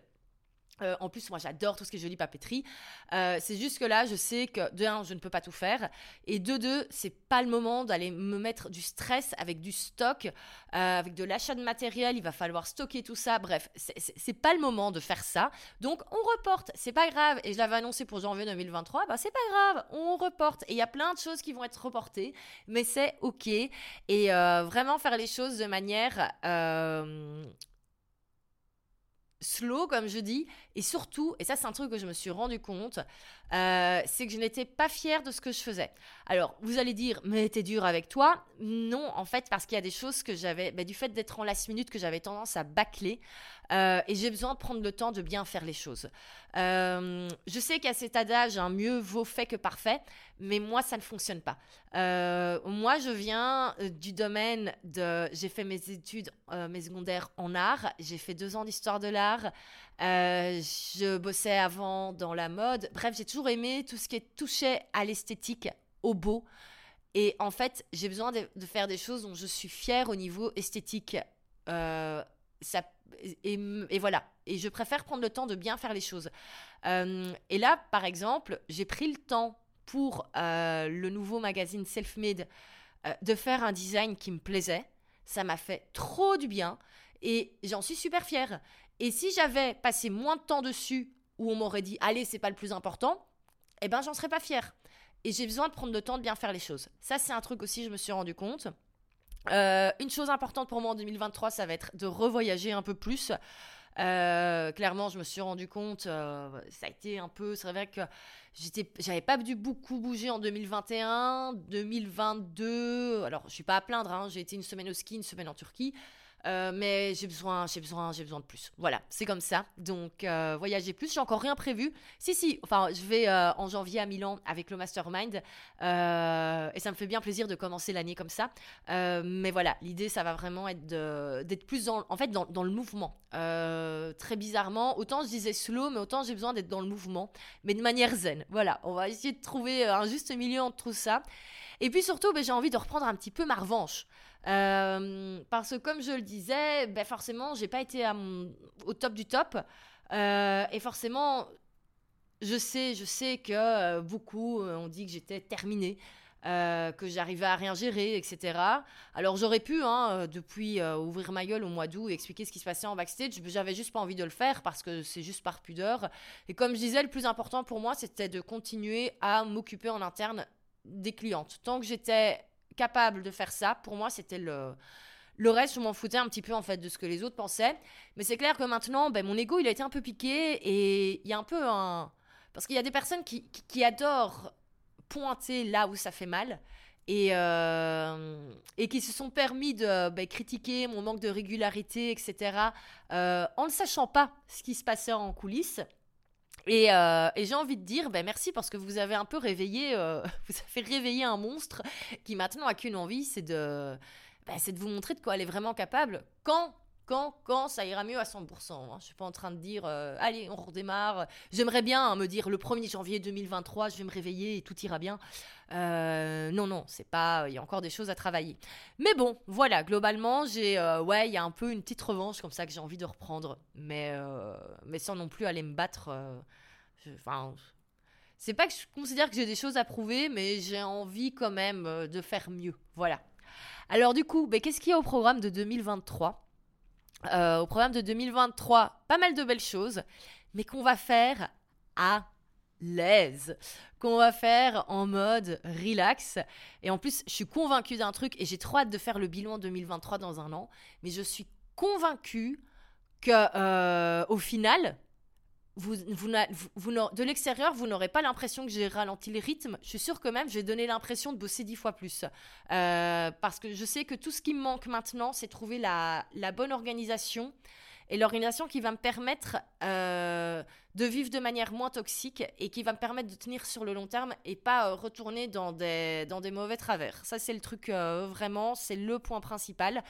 Speaker 1: Euh, en plus, moi, j'adore tout ce qui est joli papeterie. Euh, c'est juste que là, je sais que de un, je ne peux pas tout faire, et de deux, c'est pas le moment d'aller me mettre du stress avec du stock, euh, avec de l'achat de matériel. Il va falloir stocker tout ça. Bref, c'est pas le moment de faire ça. Donc, on reporte. C'est pas grave. Et je l'avais annoncé pour janvier 2023. Bah, c'est pas grave. On reporte. Et il y a plein de choses qui vont être reportées, mais c'est ok. Et vraiment faire les choses de manière slow, comme je dis, et surtout, et ça c'est un truc que je me suis rendu compte, euh, c'est que je n'étais pas fière de ce que je faisais. Alors, vous allez dire, mais t'es dur avec toi. Non, en fait, parce qu'il y a des choses que j'avais, bah, du fait d'être en last minute, que j'avais tendance à bâcler, euh, et j'ai besoin de prendre le temps de bien faire les choses. Euh, je sais qu'à cet adage, un mieux vaut fait que parfait, mais moi, ça ne fonctionne pas. moi, je viens du domaine de... J'ai fait mes études, mes secondaires en art, j'ai fait deux ans d'histoire de l'art, euh, je bossais avant dans la mode. Bref, j'ai toujours aimé tout ce qui touchait à l'esthétique, au beau. Et en fait, j'ai besoin de, faire des choses dont je suis fière au niveau esthétique. Euh, ça, et, voilà. Et je préfère prendre le temps de bien faire les choses. Euh, et là, par exemple, j'ai pris le temps pour le nouveau magazine Selfmade de faire un design qui me plaisait. Ça m'a fait trop du bien et j'en suis super fière. Et si j'avais passé moins de temps dessus, où on m'aurait dit, allez, c'est pas le plus important, eh ben, j'en serais pas fière. Et j'ai besoin de prendre le temps de bien faire les choses. Ça, c'est un truc aussi, je me suis rendu compte. Euh, une chose importante pour moi en 2023, ça va être de revoyager un peu plus. Euh, clairement, je me suis rendu compte, euh, ça a été un peu, c'est vrai que j'avais pas dû beaucoup bouger en 2021, 2022. Alors, je suis pas à plaindre, hein, j'ai été une semaine au ski, une semaine en Turquie. Euh, mais j'ai besoin, j'ai besoin, j'ai besoin de plus. Voilà, c'est comme ça. Donc euh, voyager plus. J'ai encore rien prévu. Si si, enfin je vais euh, en janvier à Milan avec le mastermind et ça me fait bien plaisir de commencer l'année comme ça. mais voilà, l'idée ça va vraiment être d'être plus dans, en fait dans le mouvement. très bizarrement, autant je disais slow, mais autant j'ai besoin d'être dans le mouvement, mais de manière zen. Voilà, on va essayer de trouver un juste milieu entre tout ça. Et puis surtout, ben, j'ai envie de reprendre un petit peu ma revanche. Euh, parce que comme je le disais, ben forcément, j'ai pas été au top du top. Euh, et forcément, je sais, je sais que euh, beaucoup ont dit que j'étais terminée. euh, que j'arrivais à rien gérer, etc. Alors j'aurais pu, hein, depuis ouvrir ma gueule au mois d'août expliquer ce qui se passait en backstage, j'avais juste pas envie de le faire parce que c'est juste par pudeur. Et comme je disais, le plus important pour moi, c'était de continuer à m'occuper en interne des clientes. Tant que j'étais capable de faire ça, pour moi, c'était le... Le reste, je m'en foutais un petit peu en fait de ce que les autres pensaient. Mais c'est clair que maintenant, ben, mon ego, il a été un peu piqué et il y a un peu un... Parce qu'il y a des personnes qui, qui adorent pointer là où ça fait mal et, euh, et qui se sont permis de bah, critiquer mon manque de régularité, etc., euh, en ne sachant pas ce qui se passait en coulisses. Et, euh, et j'ai envie de dire ben merci parce que vous avez un peu réveillé, (laughs) vous avez réveillé un monstre qui maintenant a qu'une envie, c'est de, ben, c'est de vous montrer de quoi elle est vraiment capable. Quand quand, quand ça ira mieux à 100%. Hein. Je suis pas en train de dire, euh, allez, on redémarre. J'aimerais bien hein, me dire le 1er janvier 2023, je vais me réveiller et tout ira bien. Euh, non, non, c'est pas. Il y a encore des choses à travailler. Mais bon, voilà, globalement, j'ai. Euh, ouais, il y a un peu une petite revanche comme ça que j'ai envie de reprendre. Mais, mais sans non plus aller me battre. Enfin. c'est pas que je considère que j'ai des choses à prouver, mais j'ai envie quand même de faire mieux. Voilà. Alors, du coup, ben, qu'est-ce qu'il y a au programme de 2023 euh, au programme de 2023, pas mal de belles choses, mais qu'on va faire à l'aise, qu'on va faire en mode relax. Et en plus, je suis convaincue d'un truc et j'ai trop hâte de faire le bilan 2023 dans un an, mais je suis convaincue que euh, au final, vous, de l'extérieur, vous n'aurez pas l'impression que j'ai ralenti le rythme. Je suis sûre que même, j'ai donné l'impression de bosser dix fois plus. Euh, parce que je sais que tout ce qui me manque maintenant, c'est trouver la, la, bonne organisation. Et l'organisation qui va me permettre euh, de vivre de manière moins toxique et qui va me permettre de tenir sur le long terme et pas euh, retourner dans des, dans des mauvais travers. Ça, c'est le truc vraiment, c'est le point principal.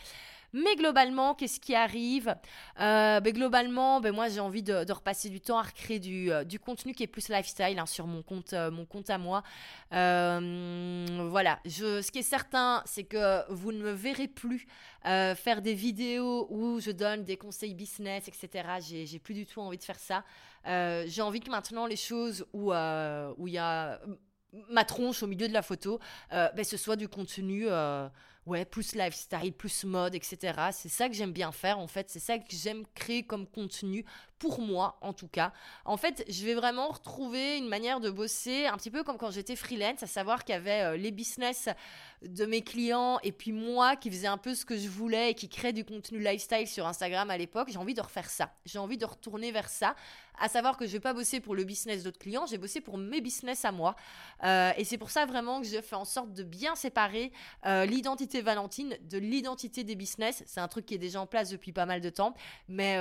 Speaker 1: Mais globalement, qu'est-ce qui arrive? Euh, ben, Globalement, ben, moi j'ai envie de, repasser du temps à recréer du, euh, contenu qui est plus lifestyle hein, sur mon compte, euh, mon compte à moi. voilà, ce qui est certain, c'est que vous ne me verrez plus faire des vidéos où je donne des conseils business, etc. J'ai plus du tout envie de faire ça. j'ai envie que maintenant les choses où il y a ma tronche au milieu de la photo, ben, ce soit du contenu ouais, plus lifestyle, plus mode, etc. C'est ça que j'aime bien faire en fait, c'est ça que j'aime créer comme contenu pour moi en tout cas. En fait, je vais vraiment retrouver une manière de bosser un petit peu comme quand j'étais freelance, à savoir qu'il y avait euh, les business de mes clients et puis moi qui faisais un peu ce que je voulais et qui crée du contenu lifestyle sur Instagram à l'époque. J'ai envie de refaire ça. J'ai envie de retourner vers ça, à savoir que je vais pas bosser pour le business d'autres clients, j'ai bossé pour mes business à moi. Euh, et c'est pour ça vraiment que je fais en sorte de bien séparer euh, l'identité Valentine de l'identité des business. C'est un truc qui est déjà en place depuis pas mal de temps, mais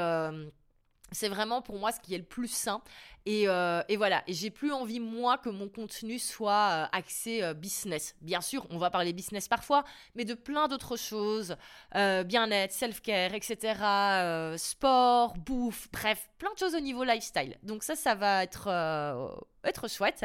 Speaker 1: c'est vraiment pour moi ce qui est le plus sain. Et, euh, voilà, et j'ai plus envie, moi, que mon contenu soit euh, axé euh, business. Bien sûr, on va parler business parfois, mais de plein d'autres choses. Bien-être, self-care, etc. sport, bouffe, bref, plein de choses au niveau lifestyle. Donc ça, ça va être, être chouette.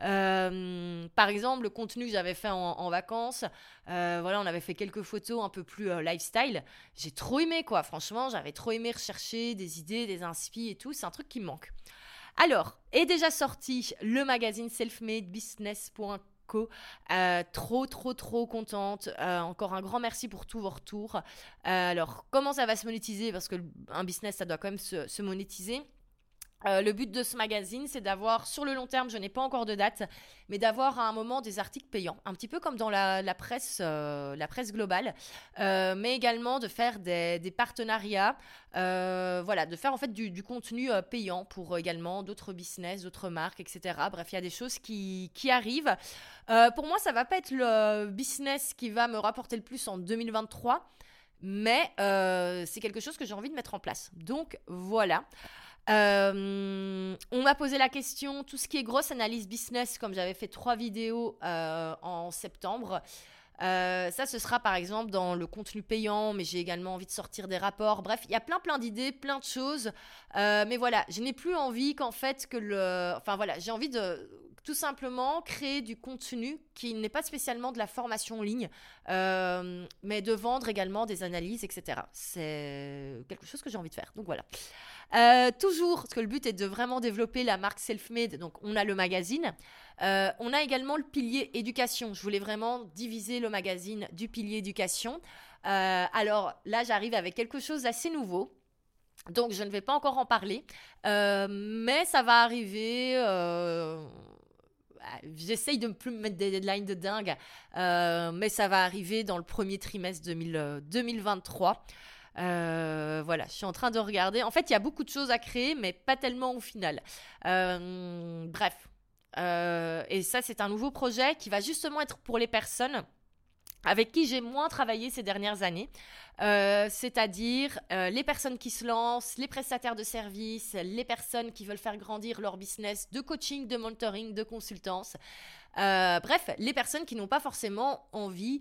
Speaker 1: Euh, par exemple, le contenu que j'avais fait en, vacances, euh, voilà, on avait fait quelques photos un peu plus euh, lifestyle. J'ai trop aimé, quoi. Franchement, j'avais trop aimé rechercher des idées, des inspi et tout. C'est un truc qui me manque. Alors, est déjà sorti le magazine selfmadebusiness.co. trop, trop, trop contente. encore un grand merci pour tous vos retours. alors, comment ça va se monétiser? Parce que un business, ça doit quand même se monétiser. Euh, le but de ce magazine, c'est d'avoir, sur le long terme, je n'ai pas encore de date, mais d'avoir à un moment des articles payants, un petit peu comme dans la, presse, euh, la presse globale, euh, mais également de faire des, partenariats, voilà, de faire en fait du, contenu payant pour également d'autres business, d'autres marques, etc. Bref, il y a des choses qui, arrivent. pour moi, ça va pas être le business qui va me rapporter le plus en 2023, mais c'est quelque chose que j'ai envie de mettre en place. Donc voilà. Euh, on m'a posé la question, tout ce qui est grosse analyse business, comme j'avais fait trois vidéos euh, en septembre. Euh, ça, ce sera par exemple dans le contenu payant, mais j'ai également envie de sortir des rapports. Bref, il y a plein plein d'idées, plein de choses. mais voilà, je n'ai plus envie qu'en fait que le... Enfin voilà, j'ai envie de tout simplement créer du contenu qui n'est pas spécialement de la formation en ligne, euh, mais de vendre également des analyses, etc. C'est quelque chose que j'ai envie de faire. Donc voilà. Euh, toujours, parce que le but est de vraiment développer la marque self-made. Donc on a le magazine. Euh, on a également le pilier éducation. Je voulais vraiment diviser le magazine du pilier éducation. alors là, j'arrive avec quelque chose d'assez nouveau. Donc je ne vais pas encore en parler, mais ça va arriver bah, j'essaye de ne plus me mettre des deadlines de dingue, euh, mais ça va arriver dans le premier trimestre 2023. Euh, euh, voilà, je suis en train de regarder. En fait, il y a beaucoup de choses à créer, mais pas tellement au final. bref. Et ça, c'est un nouveau projet qui va justement être pour les personnes avec qui j'ai moins travaillé ces dernières années, euh, c'est-à-dire euh, les personnes qui se lancent, les prestataires de services, les personnes qui veulent faire grandir leur business de coaching, de mentoring, de consultance. Euh, bref, les personnes qui n'ont pas forcément envie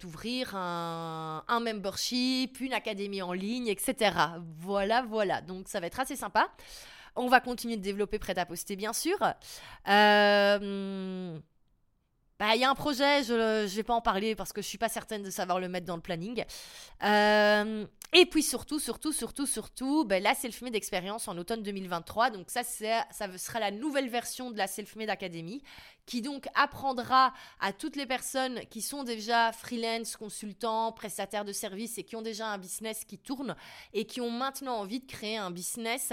Speaker 1: d'ouvrir un, membership, une académie en ligne, etc. Voilà, voilà. Donc ça va être assez sympa. On va continuer de développer prêt à poster, bien sûr. Euh, bah, il y a un projet, je ne vais pas en parler parce que je suis pas certaine de savoir le mettre dans le planning. Euh, et puis surtout, surtout, surtout, surtout, bah, la Selfmade Experience en automne 2023. Donc ça, ça sera la nouvelle version de la Selfmade Academy qui donc apprendra à toutes les personnes qui sont déjà freelance, consultants, prestataires de services et qui ont déjà un business qui tourne et qui ont maintenant envie de créer un business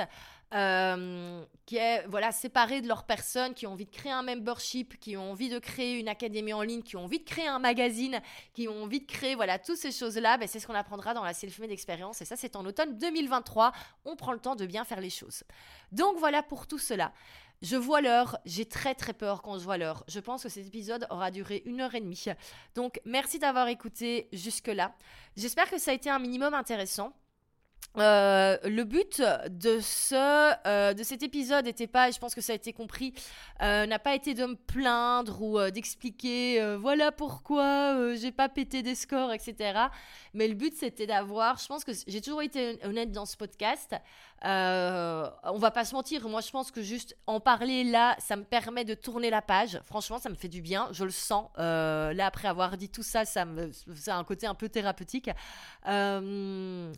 Speaker 1: euh, qui est voilà séparé de leurs personnes, qui ont envie de créer un membership, qui ont envie de créer une académie en ligne, qui ont envie de créer un magazine, qui ont envie de créer voilà toutes ces choses-là. Ben, c'est ce qu'on apprendra dans la self-made expérience et ça c'est en automne 2023. On prend le temps de bien faire les choses. Donc voilà pour tout cela. Je vois l'heure, j'ai très très peur quand je vois l'heure. Je pense que cet épisode aura duré une heure et demie. Donc merci d'avoir écouté jusque-là. J'espère que ça a été un minimum intéressant. Euh, le but de ce euh, de cet épisode n'était pas, je pense que ça a été compris, euh, n'a pas été de me plaindre ou d'expliquer voilà pourquoi j'ai pas pété des scores, etc. Mais le but c'était d'avoir, je pense que j'ai toujours été honnête dans ce podcast. on va pas se mentir, moi je pense que juste en parler là, ça me permet de tourner la page. Franchement, ça me fait du bien, je le sens. là après avoir dit tout ça, ça a un côté un peu thérapeutique. Euh,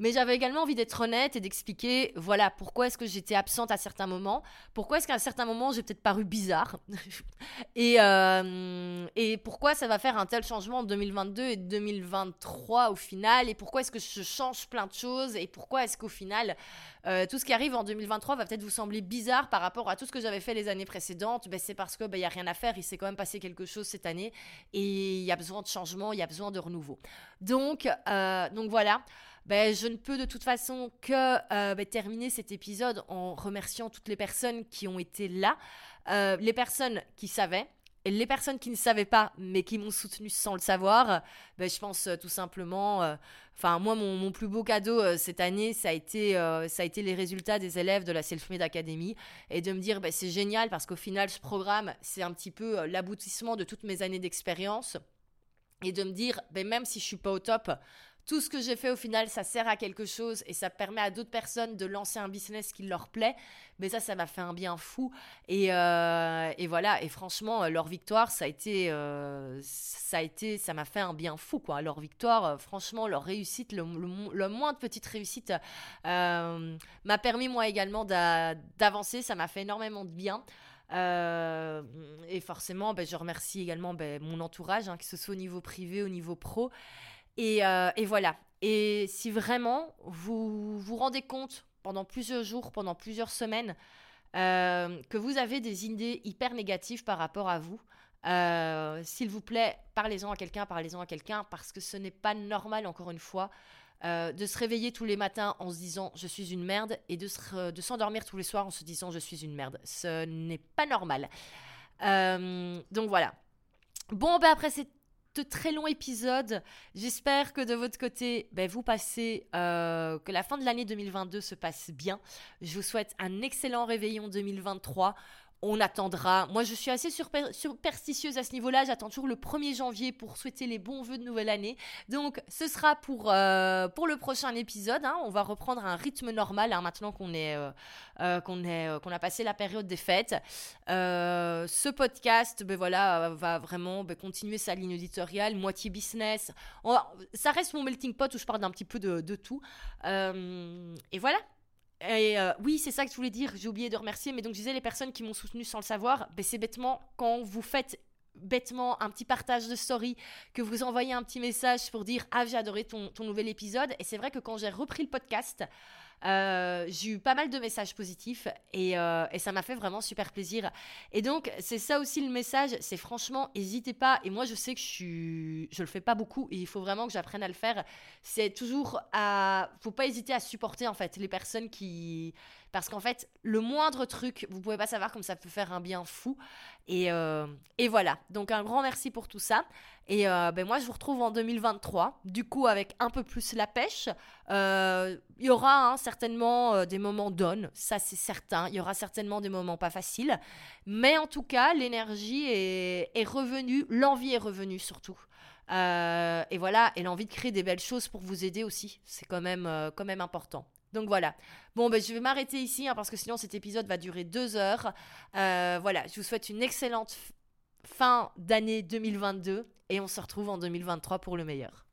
Speaker 1: mais j'avais également envie d'être honnête et d'expliquer, voilà, pourquoi est-ce que j'étais absente à certains moments, pourquoi est-ce qu'à certains moments j'ai peut-être paru bizarre, (laughs) et, euh, et pourquoi ça va faire un tel changement en 2022 et 2023 au final, et pourquoi est-ce que je change plein de choses, et pourquoi est-ce qu'au final, euh, tout ce qui arrive en 2023 va peut-être vous sembler bizarre par rapport à tout ce que j'avais fait les années précédentes, ben, c'est parce qu'il ben, n'y a rien à faire, il s'est quand même passé quelque chose cette année, et il y a besoin de changement, il y a besoin de renouveau. Donc, euh, donc voilà. Ben, je ne peux de toute façon que euh, ben, terminer cet épisode en remerciant toutes les personnes qui ont été là, euh, les personnes qui savaient, et les personnes qui ne savaient pas, mais qui m'ont soutenu sans le savoir, ben, je pense euh, tout simplement, enfin moi mon, plus beau cadeau cette année, ça a, été, ça a été les résultats des élèves de la Self-Made Academy, et de me dire ben, c'est génial parce qu'au final ce programme, c'est un petit peu l'aboutissement de toutes mes années d'expérience, et de me dire ben, même si je suis pas au top, tout ce que j'ai fait au final, ça sert à quelque chose et ça permet à d'autres personnes de lancer un business qui leur plaît. Mais ça, ça m'a fait un bien fou. Et, euh, voilà. Et franchement, leur victoire, ça a été, euh, ça a été, ça m'a fait un bien fou, quoi. Leur victoire, euh, franchement, leur réussite, le, le, moins de petite réussite, m'a permis moi également d'avancer. Ça m'a fait énormément de bien. et forcément, ben, je remercie également ben, mon entourage, hein, que ce soit au niveau privé, au niveau pro. Euh, et, voilà. Et si vraiment vous vous rendez compte pendant plusieurs jours, pendant plusieurs semaines, euh, que vous avez des idées hyper négatives par rapport à vous, euh, s'il vous plaît, parlez-en à quelqu'un, parlez-en à quelqu'un, parce que ce n'est pas normal, encore une fois, de se réveiller tous les matins en se disant je suis une merde et de, s'endormir tous les soirs en se disant je suis une merde. Ce n'est pas normal. donc voilà. Bon, ben après cette de très long épisode. J'espère que de votre côté, ben, vous passez, euh, que la fin de l'année 2022 se passe bien. Je vous souhaite un excellent réveillon 2023. On attendra. Moi, je suis assez superstitieuse à ce niveau-là. J'attends toujours le 1er janvier pour souhaiter les bons vœux de nouvelle année. Donc, ce sera pour, euh, pour le prochain épisode. Hein. On va reprendre un rythme normal hein, maintenant euh, euh, qu'on a passé la période des fêtes. ce podcast, ben voilà, va vraiment ben, continuer sa ligne éditoriale, moitié business. ça reste mon melting pot où je parle d'un petit peu de tout. et voilà. Et euh, oui, c'est ça que je voulais dire, j'ai oublié de remercier, mais donc je disais les personnes qui m'ont soutenu sans le savoir, ben c'est bêtement quand vous faites bêtement un petit partage de story, que vous envoyez un petit message pour dire Ah, j'ai adoré ton, ton nouvel épisode. Et c'est vrai que quand j'ai repris le podcast, euh, j'ai eu pas mal de messages positifs et, euh, et ça m'a fait vraiment super plaisir. Et donc, c'est ça aussi le message, c'est franchement, n'hésitez pas. Et moi, je sais que je, suis, je le fais pas beaucoup et il faut vraiment que j'apprenne à le faire. C'est toujours à. Faut pas hésiter à supporter en fait les personnes qui parce qu'en fait, le moindre truc, vous pouvez pas savoir comme ça peut faire un bien fou. Et, euh, voilà. Donc un grand merci pour tout ça. Et euh, ben moi, je vous retrouve en 2023, du coup avec un peu plus la pêche. Euh, il y aura hein, certainement des moments down, ça c'est certain. Il y aura certainement des moments pas faciles. Mais en tout cas, l'énergie est, est revenue, l'envie est revenue surtout. et voilà, et l'envie de créer des belles choses pour vous aider aussi, c'est quand même, quand même important. Donc voilà. Bon, ben, je vais m'arrêter ici hein, parce que sinon cet épisode va durer deux heures. Euh, voilà, je vous souhaite une excellente fin d'année 2022 et on se retrouve en 2023 pour le meilleur.